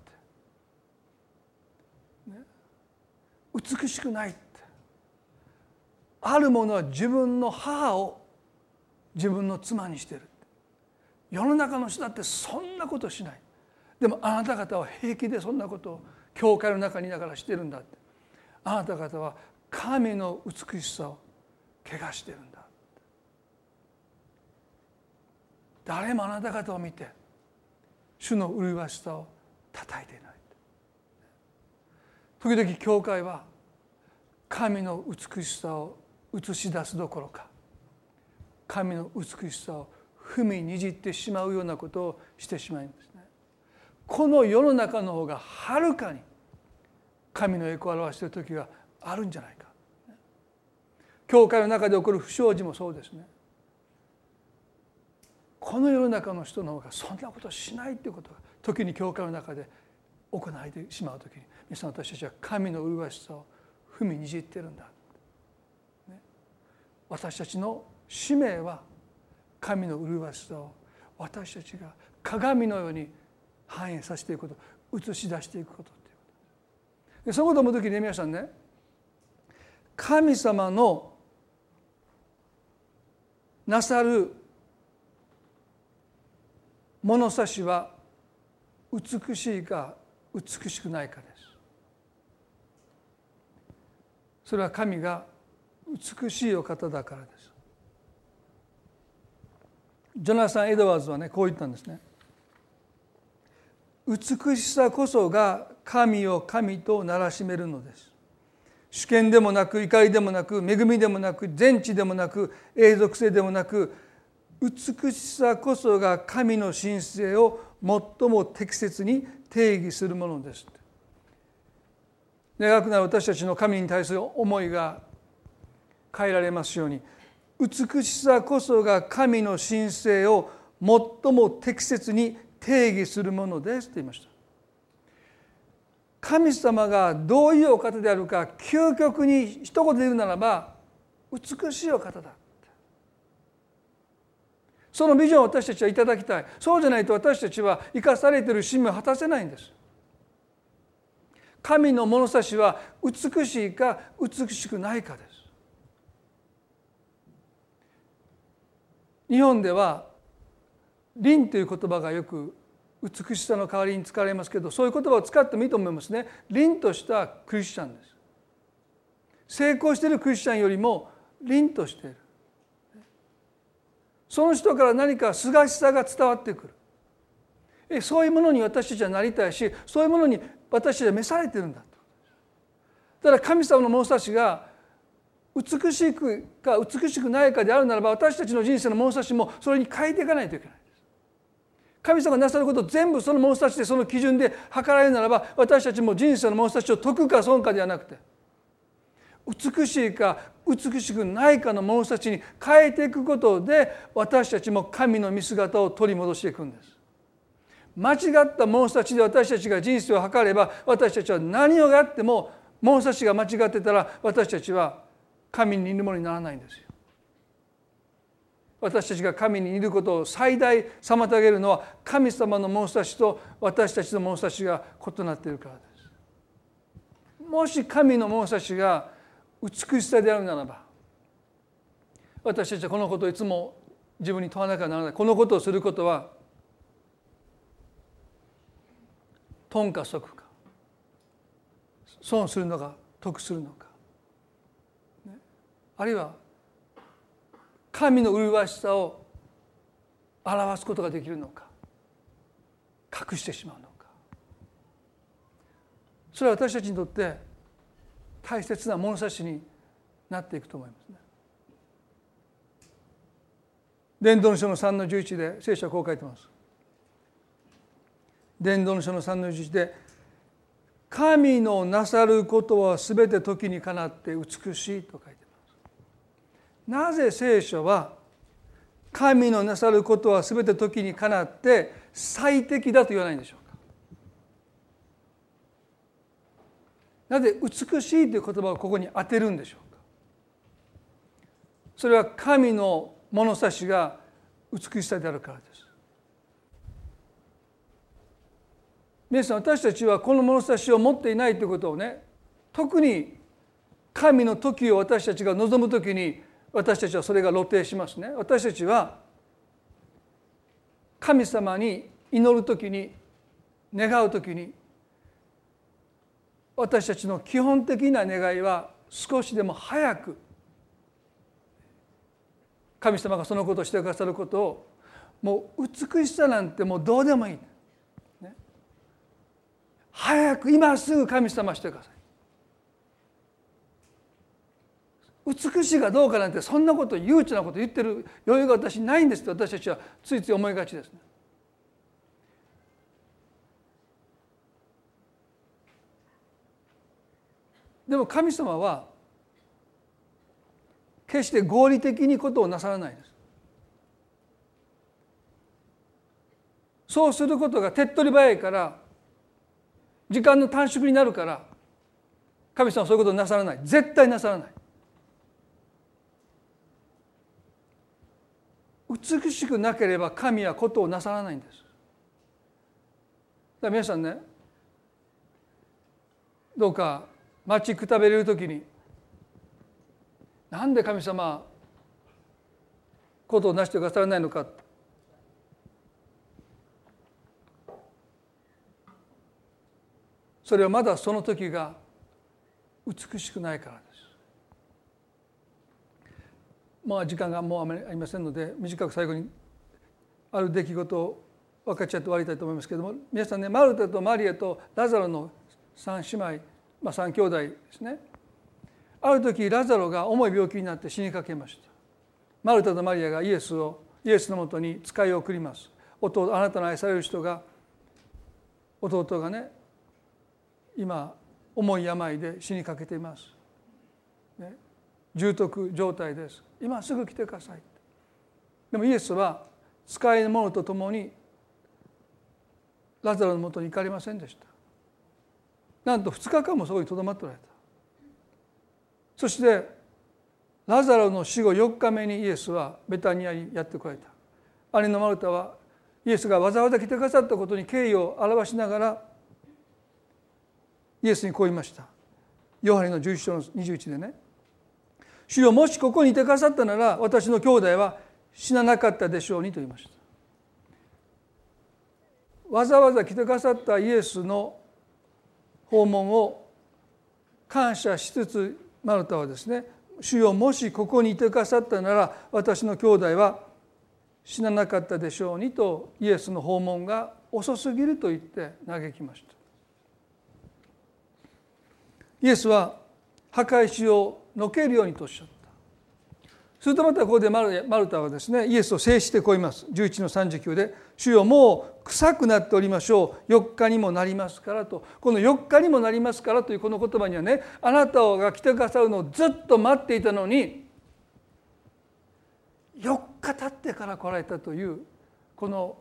美しくないって。ある者は自分の母を自分の妻にしてる世の中の人だってそんなことしない。でもあなた方は平気でそんなことを教会の中にいながらしてるんだって。あなた方は神の美しさを怪我してるんだ。誰もあなた方を見て主の麗しさを叩いていない。時々教会は神の美しさを映し出すどころか神の美しさを踏みにじってしまうようなことをしてしまいますね。この世の中の方がはるかに神の栄光を表している時があるんじゃないか。教会の中で起こる不祥事もそうですね。この世の中の人の方がそんなことしないっていうことが時に教会の中で行われてしまう時に皆さん私たちは神の麗しさを踏みにじってるんだ、ね、私たちの使命は神の麗しさを私たちが鏡のように反映させていくこと映し出していくことっていうこと。でそのことを思う時に皆さんね神様のなさる物差しは美しいか美しくないかです。それは神が美しいお方だからです。ジョナサン・エドワーズはねこう言ったんですね。美しさこそが神を神とならしめるのです。主権でもなく怒りでもなく恵みでもなく全知でもなく永続性でもなく美しさこそが神の神聖を最も適切に定義するものです。長くなる私たちの神に対する思いが変えられますように美しさこそが神の神聖を最も適切に定義するものですと言いました。神様がどういうお方であるか究極に一言で言うならば美しいお方だ。そのビジョンを私たちはいただきたい。そうじゃないと私たちは生かされている使命を果たせないんです。神の物差しは美しいか美しくないかです。日本では凛という言葉がよく美しさの代わりに使われますけどそういう言葉を使ってもいいと思いますね。凛としたクリスチャンです。成功しているクリスチャンよりも凛としている。その人から何かすがしさが伝わってくる。えそういうものに私たちはなりたいしそういうものに私たちは召されてるんだ。とだから神様の物差しが美しくか美しくないかであるならば私たちの人生の物差しもそれに変えていかないといけない。神様がなさることを全部その物差しでその基準で測られるならば私たちも人生の物差しを解くか損かではなくて美しいか美しくないかの物差しに変えていくことで私たちも神の見姿を取り戻していくんです。間違った物差しで私たちが人生を測れば私たちは何をやっても物差しが間違ってたら私たちは神に似るものにならないんですよ。私たちが神に似ることを最大妨げるのは神様の物差しと私たちの物差しが異なっているからです。もし神の物差しが美しさであるならば私たちはこのことをいつも自分に問わなきゃならない。このことをすることは頓か即か。損するのか得するのか、ね、あるいは神の麗しさを表すことができるのか隠してしまうのかそれは私たちにとって大切な物差しになっていくと思いますね。伝道の書の3の11で聖書はこう書いてます。伝道の書の3の11で「神のなさることはすべて時にかなって美しい」と書いてます。なぜ聖書は神のなさることはすべて時にかなって最適だと言わないんでしょうか？なぜ美しいという言葉をここに当てるんでしょうか？それは神の物差しが美しさであるからです。皆さん私たちはこの物差しを持っていないということをね特に神の時を私たちが望む時に私たちはそれが露呈しますね。私たちは神様に祈る時に願う時に私たちの基本的な願いは少しでも早く神様がそのことをしてくださることをもう美しさなんてもうどうでもいい。早く今すぐ神様してください。美しいかどうかなんてそんなこと悠長なこと言ってる余裕が私ないんですと私たちはついつい思いがちです。でも神様は決して合理的にことをなさらないです。そうすることが手っ取り早いから時間の短縮になるから神様はそういうことをなさらない絶対なさらない美しくなければ神はことをなさらないんです皆さんねどうか待ちくたべれる時になんで神様ことをなしてくださらないのかそれはまだその時が美しくないからです。まあ時間がもうあまりありませんので短く最後にある出来事を分かち合って終わりたいと思いますけれども皆さんねマルタとマリアとラザロの3姉妹、まあ、3兄弟ですね。ある時ラザロが重い病気になって死にかけました。マルタとマリアがイエスをイエスのもとに使いを送ります。弟あなたの愛される人が弟がね今重い病で死にかけています、重篤状態です。今すぐ来てください。でもイエスは使いの者と共にラザロのもとに行かれませんでした。なんと2日間もそこにとどまっておられた。そしてラザロの死後4日目にイエスはベタニアにやってこられた。姉のマルタはイエスがわざわざ来てくださったことに敬意を表しながらイエスにこう言いました。ヨハネの11章の21でね「主よもしここにいてくださったなら私の兄弟は死ななかったでしょうに」と言いましたわざわざ来てくださったイエスの訪問を感謝しつつマルタはですね「主よもしここにいてくださったなら私の兄弟は死ななかったでしょうに」とイエスの訪問が遅すぎると言って嘆きました。イエスは墓石をのけるようにとおっしゃった。するとまたここでマルタはですねイエスを制してこいます。11の39で「主よもう臭くなっておりましょう。4日にもなりますから」と。この4日にもなりますからというこの言葉にはねあなたが来てくださるのをずっと待っていたのに4日経ってから来られたというこの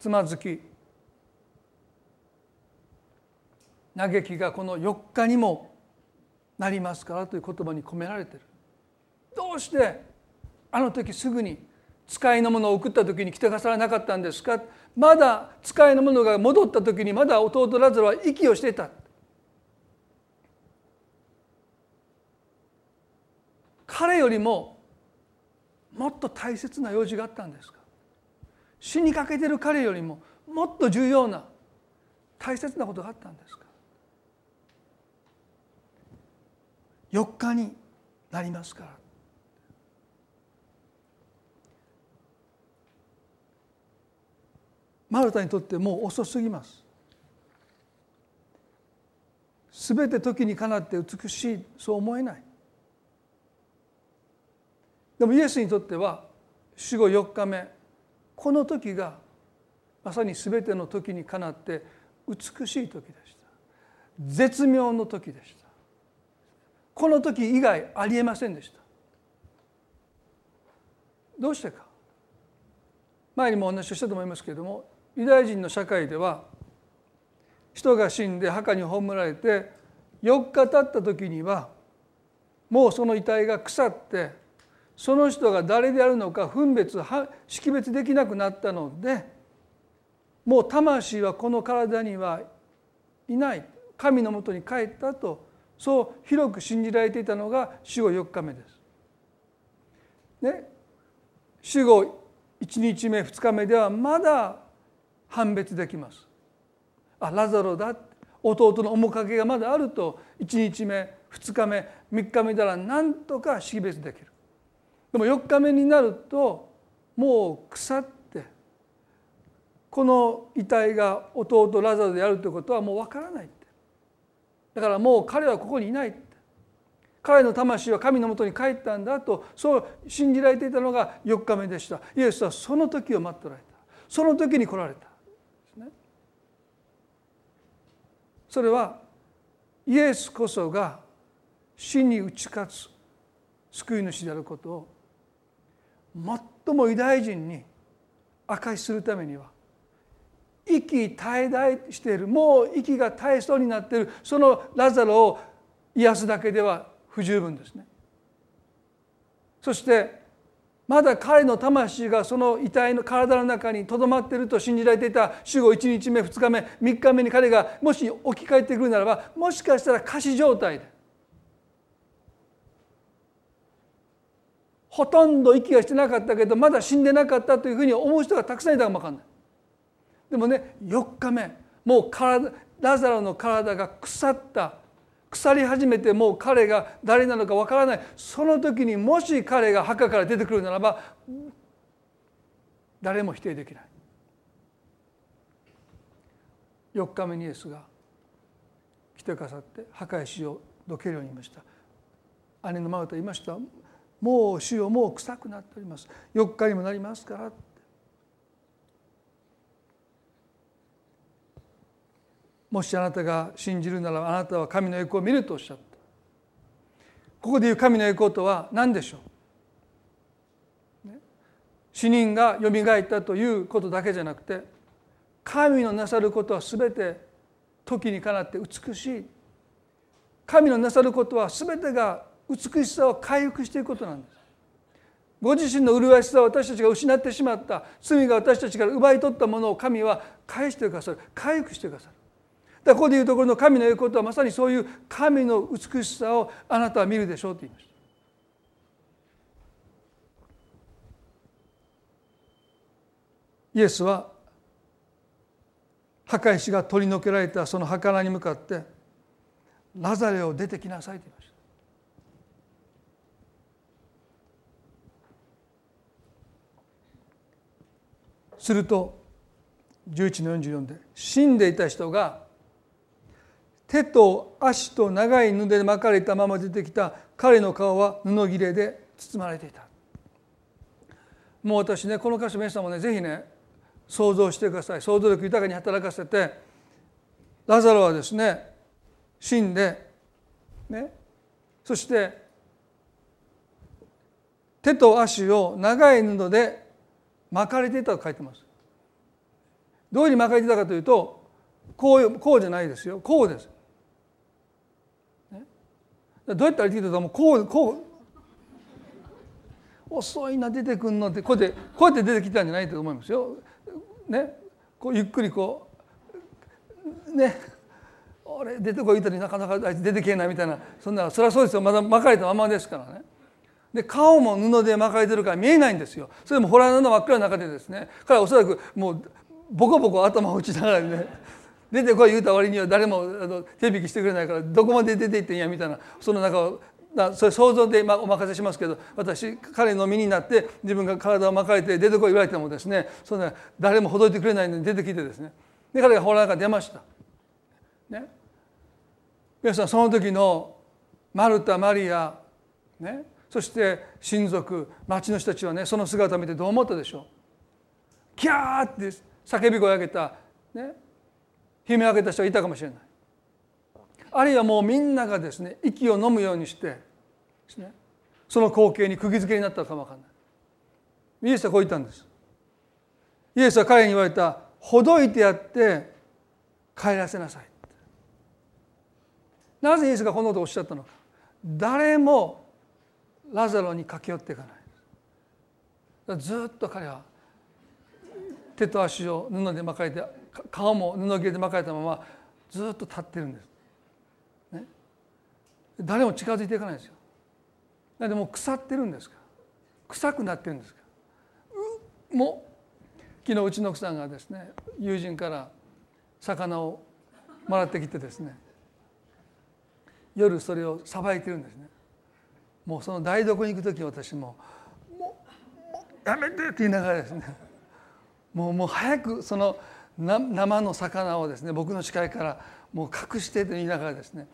つまずき嘆きがこの4日にもなりますからという言葉に込められてる。どうしてあの時すぐに使いのものを送った時に来てくださらなかったんですか？まだ使いのものが戻った時にまだ弟ラザロは息をしていた。彼よりももっと大切な用事があったんですか？死にかけてる彼よりももっと重要な大切なことがあったんですか？4日になりますから。マルタにとってもう遅すぎます。すべて時にかなって美しいそう思えない。でもイエスにとっては死後4日目この時がまさにすべての時にかなって美しい時でした。絶妙の時でした。この時以外ありえませんでした。どうしてか。前にもお話をしたと思いますけれどもユダヤ人の社会では人が死んで墓に葬られて4日経った時にはもうその遺体が腐ってその人が誰であるのか分別識別できなくなったのでもう魂はこの体にはいない。神のもとに帰ったとそう広く信じられていたのが死後4日目です。ね、死後1日目2日目ではまだ判別できます。あラザロだ。弟の面影がまだあると1日目2日目3日目なら何とか識別できる。でも4日目になるともう腐ってこの遺体が弟ラザロであるということはもう分からないだからもう彼はここにいない。彼の魂は神のもとに帰ったんだとそう信じられていたのが4日目でした。イエスはその時を待っておられた。その時に来られた。それはイエスこそが死に打ち勝つ救い主であることを最もユダヤ人に証しするためには息絶え絶えしているもう息が絶えそうになっているそのラザロを癒すだけでは不十分ですね。そしてまだ彼の魂がその遺体の体の中にとどまっていると信じられていた死後1日目2日目3日目に彼がもし起き返ってくるならばもしかしたら仮死状態でほとんど息がしてなかったけどまだ死んでなかったというふうに思う人がたくさんいたかも分かんない。でもね4日目もう体ラザロの体が腐った。腐り始めてもう彼が誰なのかわからない。その時にもし彼が墓から出てくるならば誰も否定できない。4日目にイエスが来てくださって墓へ死をどけるように言いました。姉のマウと言いました。もう死をもう臭くなっております。4日にもなりますから。もしあなたが信じるならあなたは神の栄光を見るとおっしゃった。ここで言う神の栄光とは何でしょう？死人がよみがえったということだけじゃなくて神のなさることは全て時にかなって美しい。神のなさることは全てが美しさを回復していくことなんです。ご自身の麗しさを私たちが失ってしまった。罪が私たちから奪い取ったものを神は返してくださる。回復してくださる。だここでいうところの神の言うことはまさにそういう神の美しさをあなたは見るでしょうと言いました。イエスは墓石が取り除けられたその墓に向かって「ラザレを出てきなさい」と言いました。すると11の44で死んでいた人が手と足と長い布で巻かれたまま出てきた彼の顔は布切れで包まれていた。もう私ねこの箇所皆さんもねぜひね想像してください。想像力豊かに働かせてラザロはですね死んでねそして手と足を長い布で巻かれていたと書いてます。どういうふうに巻かれていたかというとこうこうじゃないですよ。こうです、どうやって歩いていたかもうこうこう。遅いな出てくんのって。こうやってこうやって出てきたんじゃないと思いますよ。ね。こうゆっくりこう。ね。俺出てこい言ったらなかなかあいつ出てけえなみたいな。そんなそりゃそうですよ。まだ巻かれたままですからね。で顔も布で巻かれてるから見えないんですよ。それもホラーの真っ暗な中でですね。彼はおそらくもうボコボコ頭を打ちながらね。出てこい言うた割には誰もあの手引きしてくれないからどこまで出ていってんやみたいなその中をだそれ想像でお任せしますけど私彼の身になって自分が体を巻かれて出てこい言われてもですねそんな誰もほどいてくれないのに出てきてですね。で彼がほらか出ました。ね、皆さんその時のマルタマリア、ね、そして親族町の人たちはねその姿を見てどう思ったでしょう。キャーって叫び声を上げた、ね、悲鳴を上げた人がいたかもしれない。あるいはもうみんながですね息を飲むようにしてですねその光景に釘付けになったかもわかんない。イエスはこう言ったんです。イエスは彼に言われたほどいてやって帰らせなさい。なぜイエスがこのことをおっしゃったのか。誰もラザロに駆け寄っていかない。ずっと彼は手と足を布で巻かれて顔も布切れで巻かれたままずっと立ってるんです。誰も近づいていかないですよ。でも腐ってるんですか臭くなってるんですかもう昨日うちの奥さんがですね友人から魚をもらってきてですね夜それをさばいてるんですね。もうその台所に行く時私も「もうもうやめて」って言いながらですねもうもう早くその生の魚をですね僕の視界からもう隠してと言いながらですね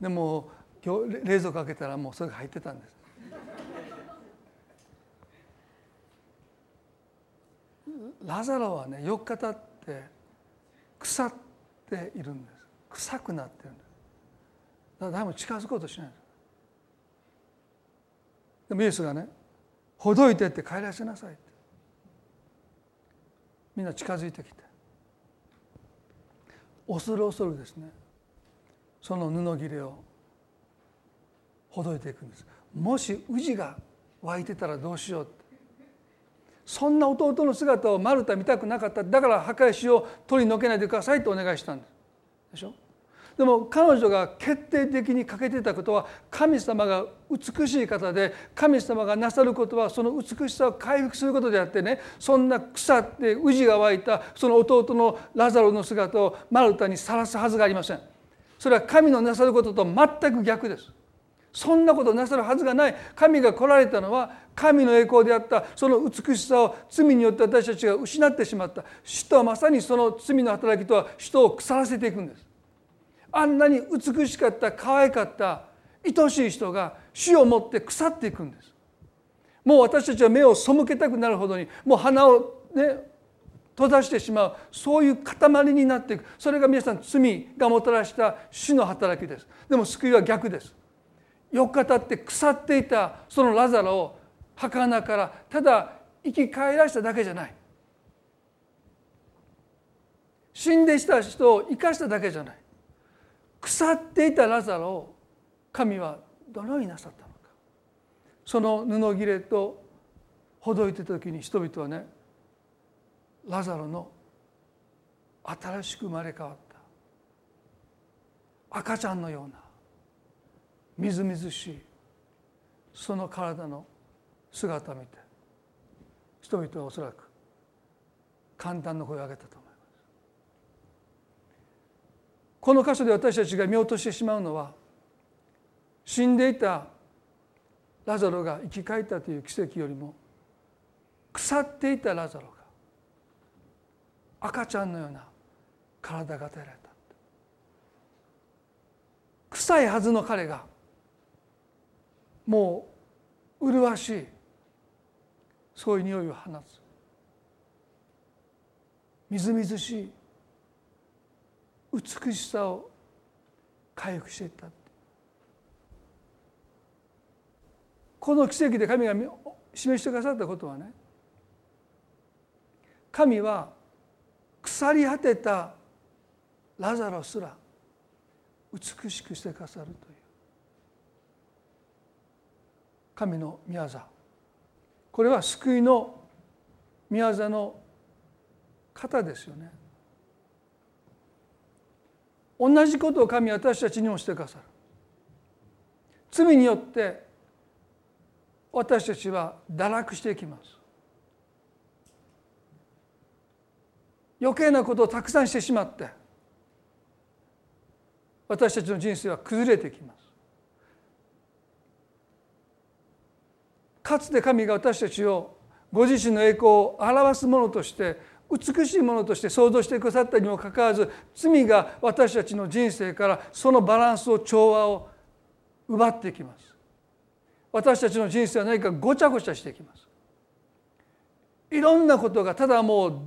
でも今日冷蔵庫開けたらもうそれが入ってたんです。ラザロはね4日経って腐っているんです。臭くなってるんです。だから誰も近づこうとしないんです。でもイエスがねほどいてって帰らせなさいって。みんな近づいてきて。恐る恐るですね。その布切れをほどいていくんです。もし氏が湧いてたらどうしようそんな弟の姿をマルタ見たくなかった。だから墓石を取り除けないでくださいとお願いしたんです。でしょ？でも彼女が決定的に欠けてたことは神様が美しい方で神様がなさることはその美しさを回復することであってねそんな腐って氏が湧いたその弟のラザロの姿をマルタにさらすはずがありません。それは神のなさることと全く逆です。そんなことなさるはずがない。神が来られたのは神の栄光であったその美しさを罪によって私たちが失ってしまった。死とはまさにその罪の働きとは人を腐らせていくんです。あんなに美しかった可愛かった愛しい人が死をもって腐っていくんです。もう私たちは目を背けたくなるほどにもう鼻をね閉ざしてしまうそういう塊になっていく。それが皆さん罪がもたらした死の働きです。でも救いは逆です。4日経って腐っていたそのラザロを墓からただ生き返らしただけじゃない。死んでした人を生かしただけじゃない。腐っていたラザロを神はどのようになさったのか。その布切れとほどいてた時に人々はねラザロの新しく生まれ変わった。赤ちゃんのようなみずみずしいその体の姿を見て人々はおそらく簡単な声を上げたと思いますこの箇所で私たちが見落としてしまうのは死んでいたラザロが生き返ったという奇跡よりも腐っていたラザロが赤ちゃんのような体が与えられた。臭いはずの彼がもう麗しいそういう匂いを放つ。みずみずしい美しさを回復していったこの奇跡で神が示してくださったことはね神は腐り果てたラザロすら美しくしてくださるという。神の宮座これは救いの宮座の方ですよね。同じことを神は私たちにもしてくださる。罪によって私たちは堕落していきます。余計なことをたくさんしてしまって私たちの人生は崩れてきます。かつて神が私たちをご自身の栄光を表すものとして美しいものとして想像してくださったにもかかわらず罪が私たちの人生からそのバランスを調和を奪っていきます。私たちの人生は何かごちゃごちゃしていきます。いろんなことがただもう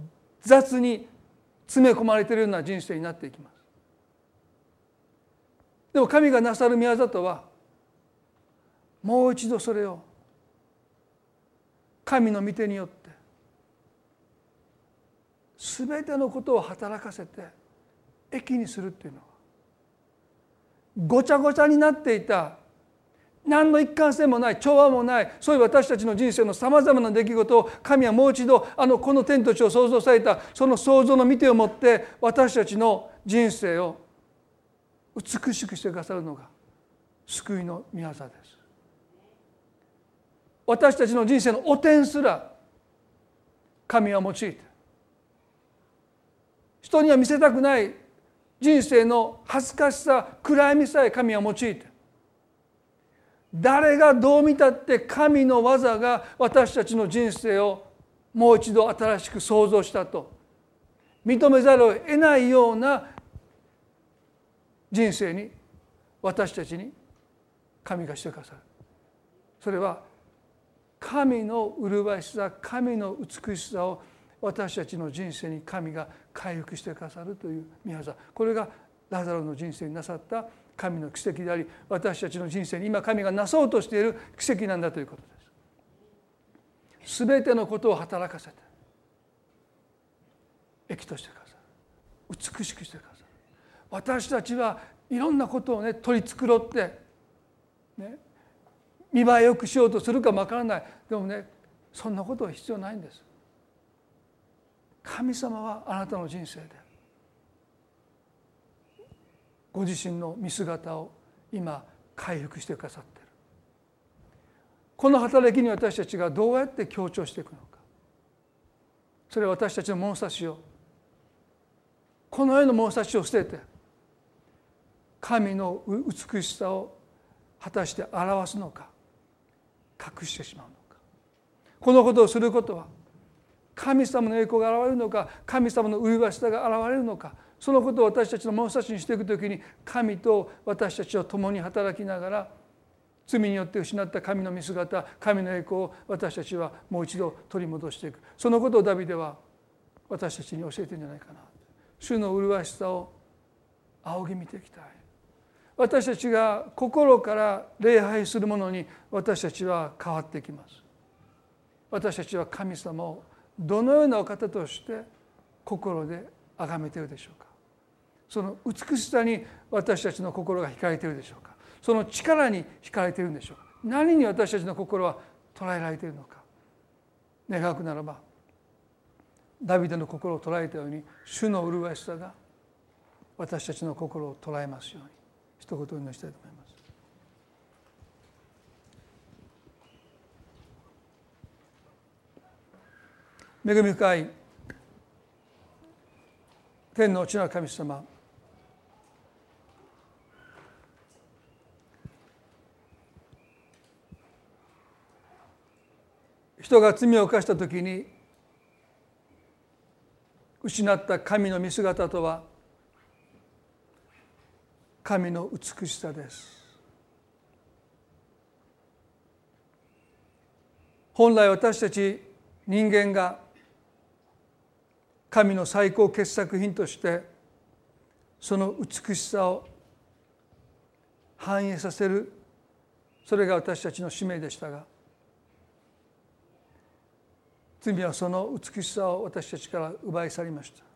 雑に詰め込まれているような人生になっていきます。でも神がなさる宮里はもう一度それを神の御手によって全てのことを働かせて益にするっていうのはごちゃごちゃになっていた何の一貫性もない調和もないそういう私たちの人生のさまざまな出来事を神はもう一度あのこの天と地を創造されたその創造の見てをもって私たちの人生を美しくしてくださるのが救いの御業です。私たちの人生の汚点すら神は用いて人には見せたくない人生の恥ずかしさ暗闇さえ神は用いて。誰がどう見たって神の技が私たちの人生をもう一度新しく創造したと。認めざるを得ないような人生に私たちに神がしてくださる。それは神の麗しさ神の美しさを私たちの人生に神が回復してくださるという宮沢これがラザロの人生になさった神の奇跡であり私たちの人生に今神がなそうとしている奇跡なんだということです。全てのことを働かせて益としてくださる。美しくしてくださる。私たちはいろんなことをね取り繕って、ね、見栄えよくしようとするかもわからない。でもねそんなことは必要ないんです。神様はあなたの人生でご自身の見姿を今回復してくださっている。この働きに私たちがどうやって強調していくのか。それは私たちの物差しをこの世の物差しを捨てて神の美しさを果たして表すのか隠してしまうのか。このことをすることは神様の栄光が現れるのか神様の麗しさが現れるのかそのことを私たちの物差しにしていくときに神と私たちは共に働きながら罪によって失った神の見姿神の栄光を私たちはもう一度取り戻していく。そのことをダビデは私たちに教えてるんじゃないかな。主の麗しさを仰ぎ見ていきたい。私たちが心から礼拝するものに私たちは変わってきます。私たちは神様をどのようなお方として心で崇めているでしょうか？その美しさに私たちの心が惹かれているでしょうか？その力に惹かれているんでしょうか？何に私たちの心は捉えられているのか？願うならばダビデの心を捉えたように主の麗しさが私たちの心を捉えますように一言お祈りしたいと思います。恵み深い天の地の神様。人が罪を犯した時に失った神の見姿とは神の美しさです。本来私たち人間が神の最高傑作品としてその美しさを反映させるそれが私たちの使命でしたが罪はその美しさを私たちから奪い去りました。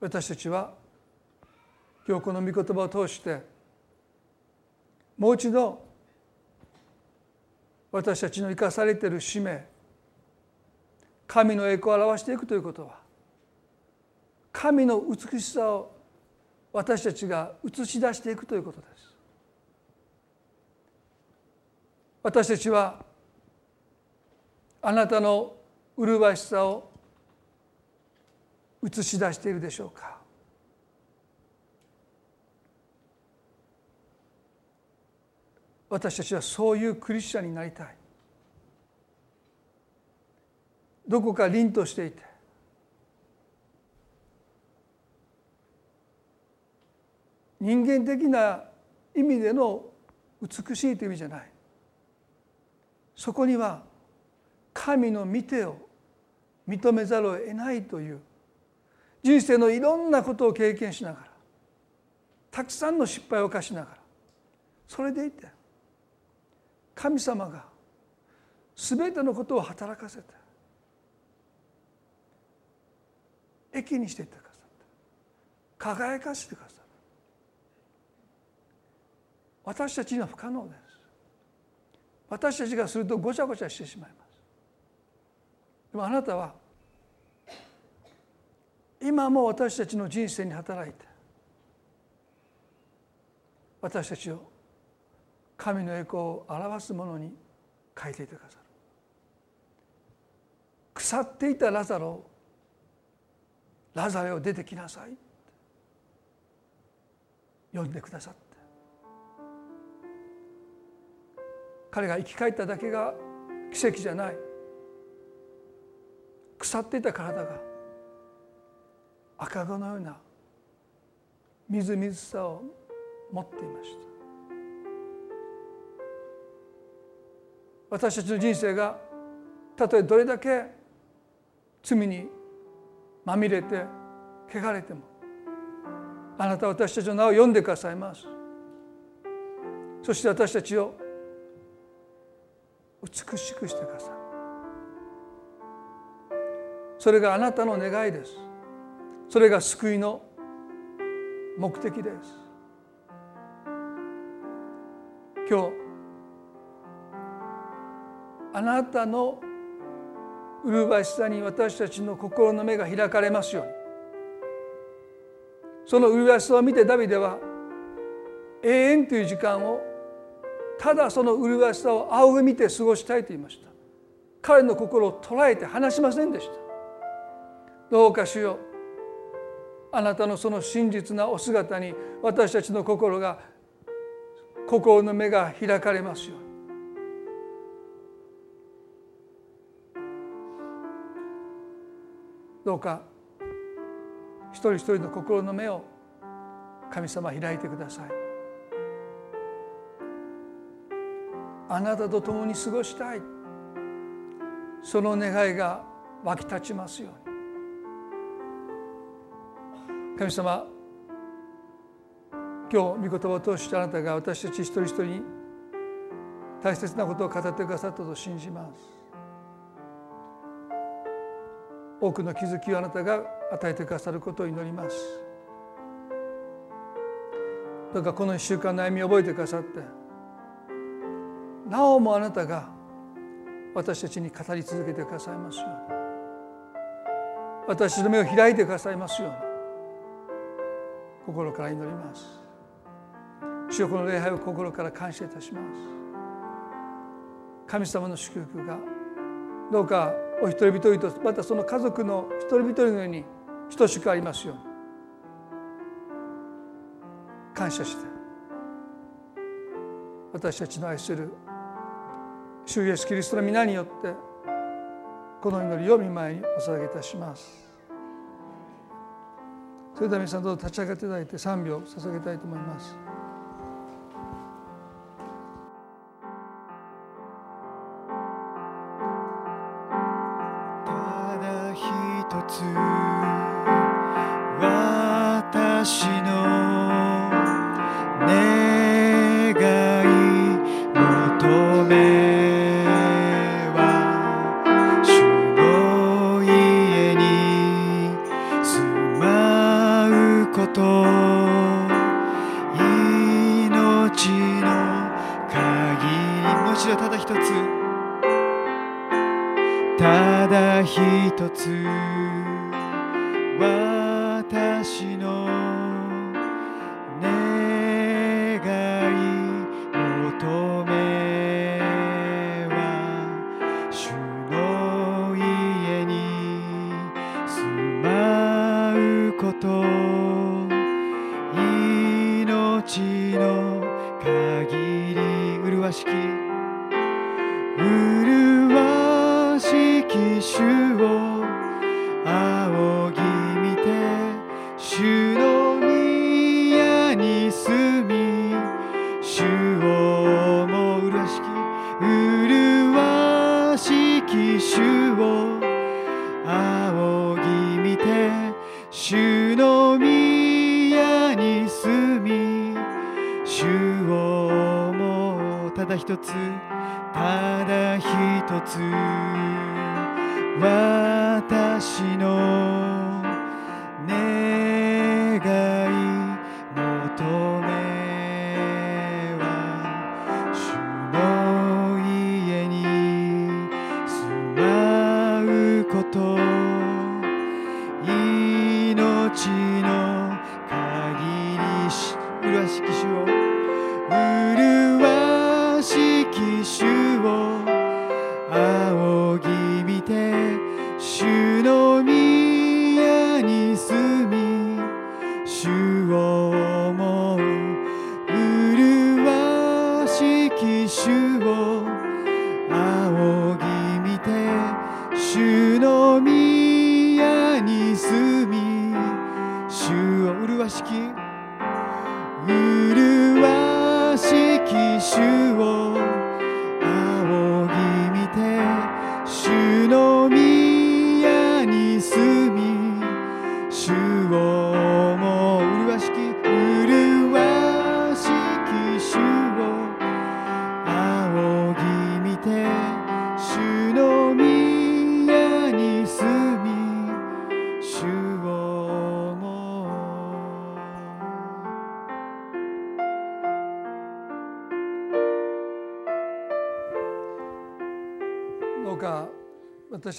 私たちは今日この御言葉を通してもう一度私たちの生かされている使命神の栄光を表していくということは神の美しさを私たちが映し出していくということです。私たちはあなたの麗しさを映し出しているでしょうか。私たちはそういうクリスチャンになりたい。どこか凛としていて。人間的な意味での美しいという意味じゃない。そこには神の見てを認めざるを得ないという。人生のいろんなことを経験しながら。たくさんの失敗を犯しながら。それでいて。神様が全てのことを働かせて益にしていってくださった輝かせてくださった私たちには不可能です。私たちがするとごちゃごちゃしてしまいます。でもあなたは今も私たちの人生に働いて私たちを神の栄光を表すものに変えていてくださる。腐っていたラザロラザレを出てきなさい呼んでくださって。彼が生き返っただけが奇跡じゃない。腐っていた体が赤子のようなみずみずしさを持っていました。私たちの人生がたとえどれだけ罪にまみれて汚れてもあなたは私たちの名を読んでくださいます。そして私たちを美しくしてください。それがあなたの願いです。それが救いの目的です。今日あなたの麗しさに私たちの心の目が開かれますように。その麗しさを見てダビデは永遠という時間をただその麗しさを仰ぎ見て過ごしたいと言いました。彼の心を捉えて離しませんでした。どうか主よう。あなたのその真実なお姿に私たちの心が心の目が開かれますように。どうか一人一人の心の目を神様開いてください。あなたと共に過ごしたい。その願いが湧き立ちますように。神様今日御言葉を通してあなたが私たち一人一人に大切なことを語ってくださったと信じます。多くの気づきをあなたが与えてくださることを祈ります。どうかこの1週間の歩みを覚えてくださってなおもあなたが私たちに語り続けてくださいますように。私の目を開いてくださいますように。心から祈ります。主よこの礼拝を心から感謝いたします。神様の祝福がどうかお一人一人とまたその家族の一人一人のように等しくありますように。感謝して。私たちの愛する主イエスキリストの皆によってこの祈りを見舞いにお捧げいたします。それでは皆さんどうぞ立ち上がっていただいて賛美を捧げたいと思います。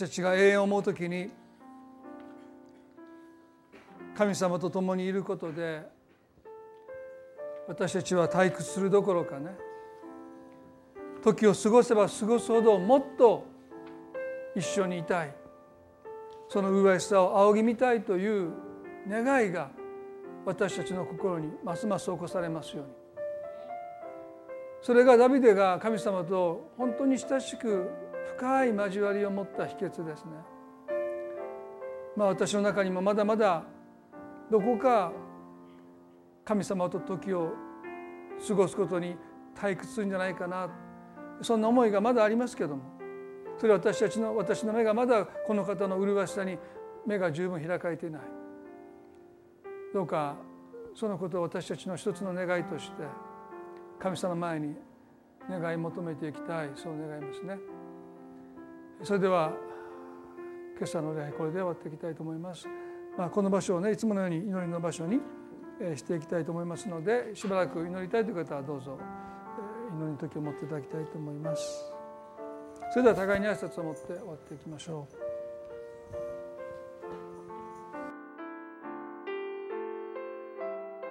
私たちが永遠を思う時に神様と共にいることで私たちは退屈するどころかね時を過ごせば過ごすほどもっと一緒にいたい。その麗しさを仰ぎ見たいという願いが私たちの心にますます起こされますように。それがダビデが神様と本当に親しく深い交わりを持った秘訣ですね。まあ私の中にもまだまだどこか神様と時を過ごすことに退屈するんじゃないかなそんな思いがまだありますけどもそれは私たちの私の目がまだこの方の麗しさに目が十分開かれていないどうかそのことを私たちの一つの願いとして神様の前に願い求めていきたいそう願いますね。それでは今朝の礼拝これで終わっていきたいと思います。まあ、この場所をねいつものように祈りの場所にしていきたいと思いますのでしばらく祈りたいという方はどうぞ祈りの時を持っていただきたいと思います。それでは互いに挨拶を持って終わっていきましょう。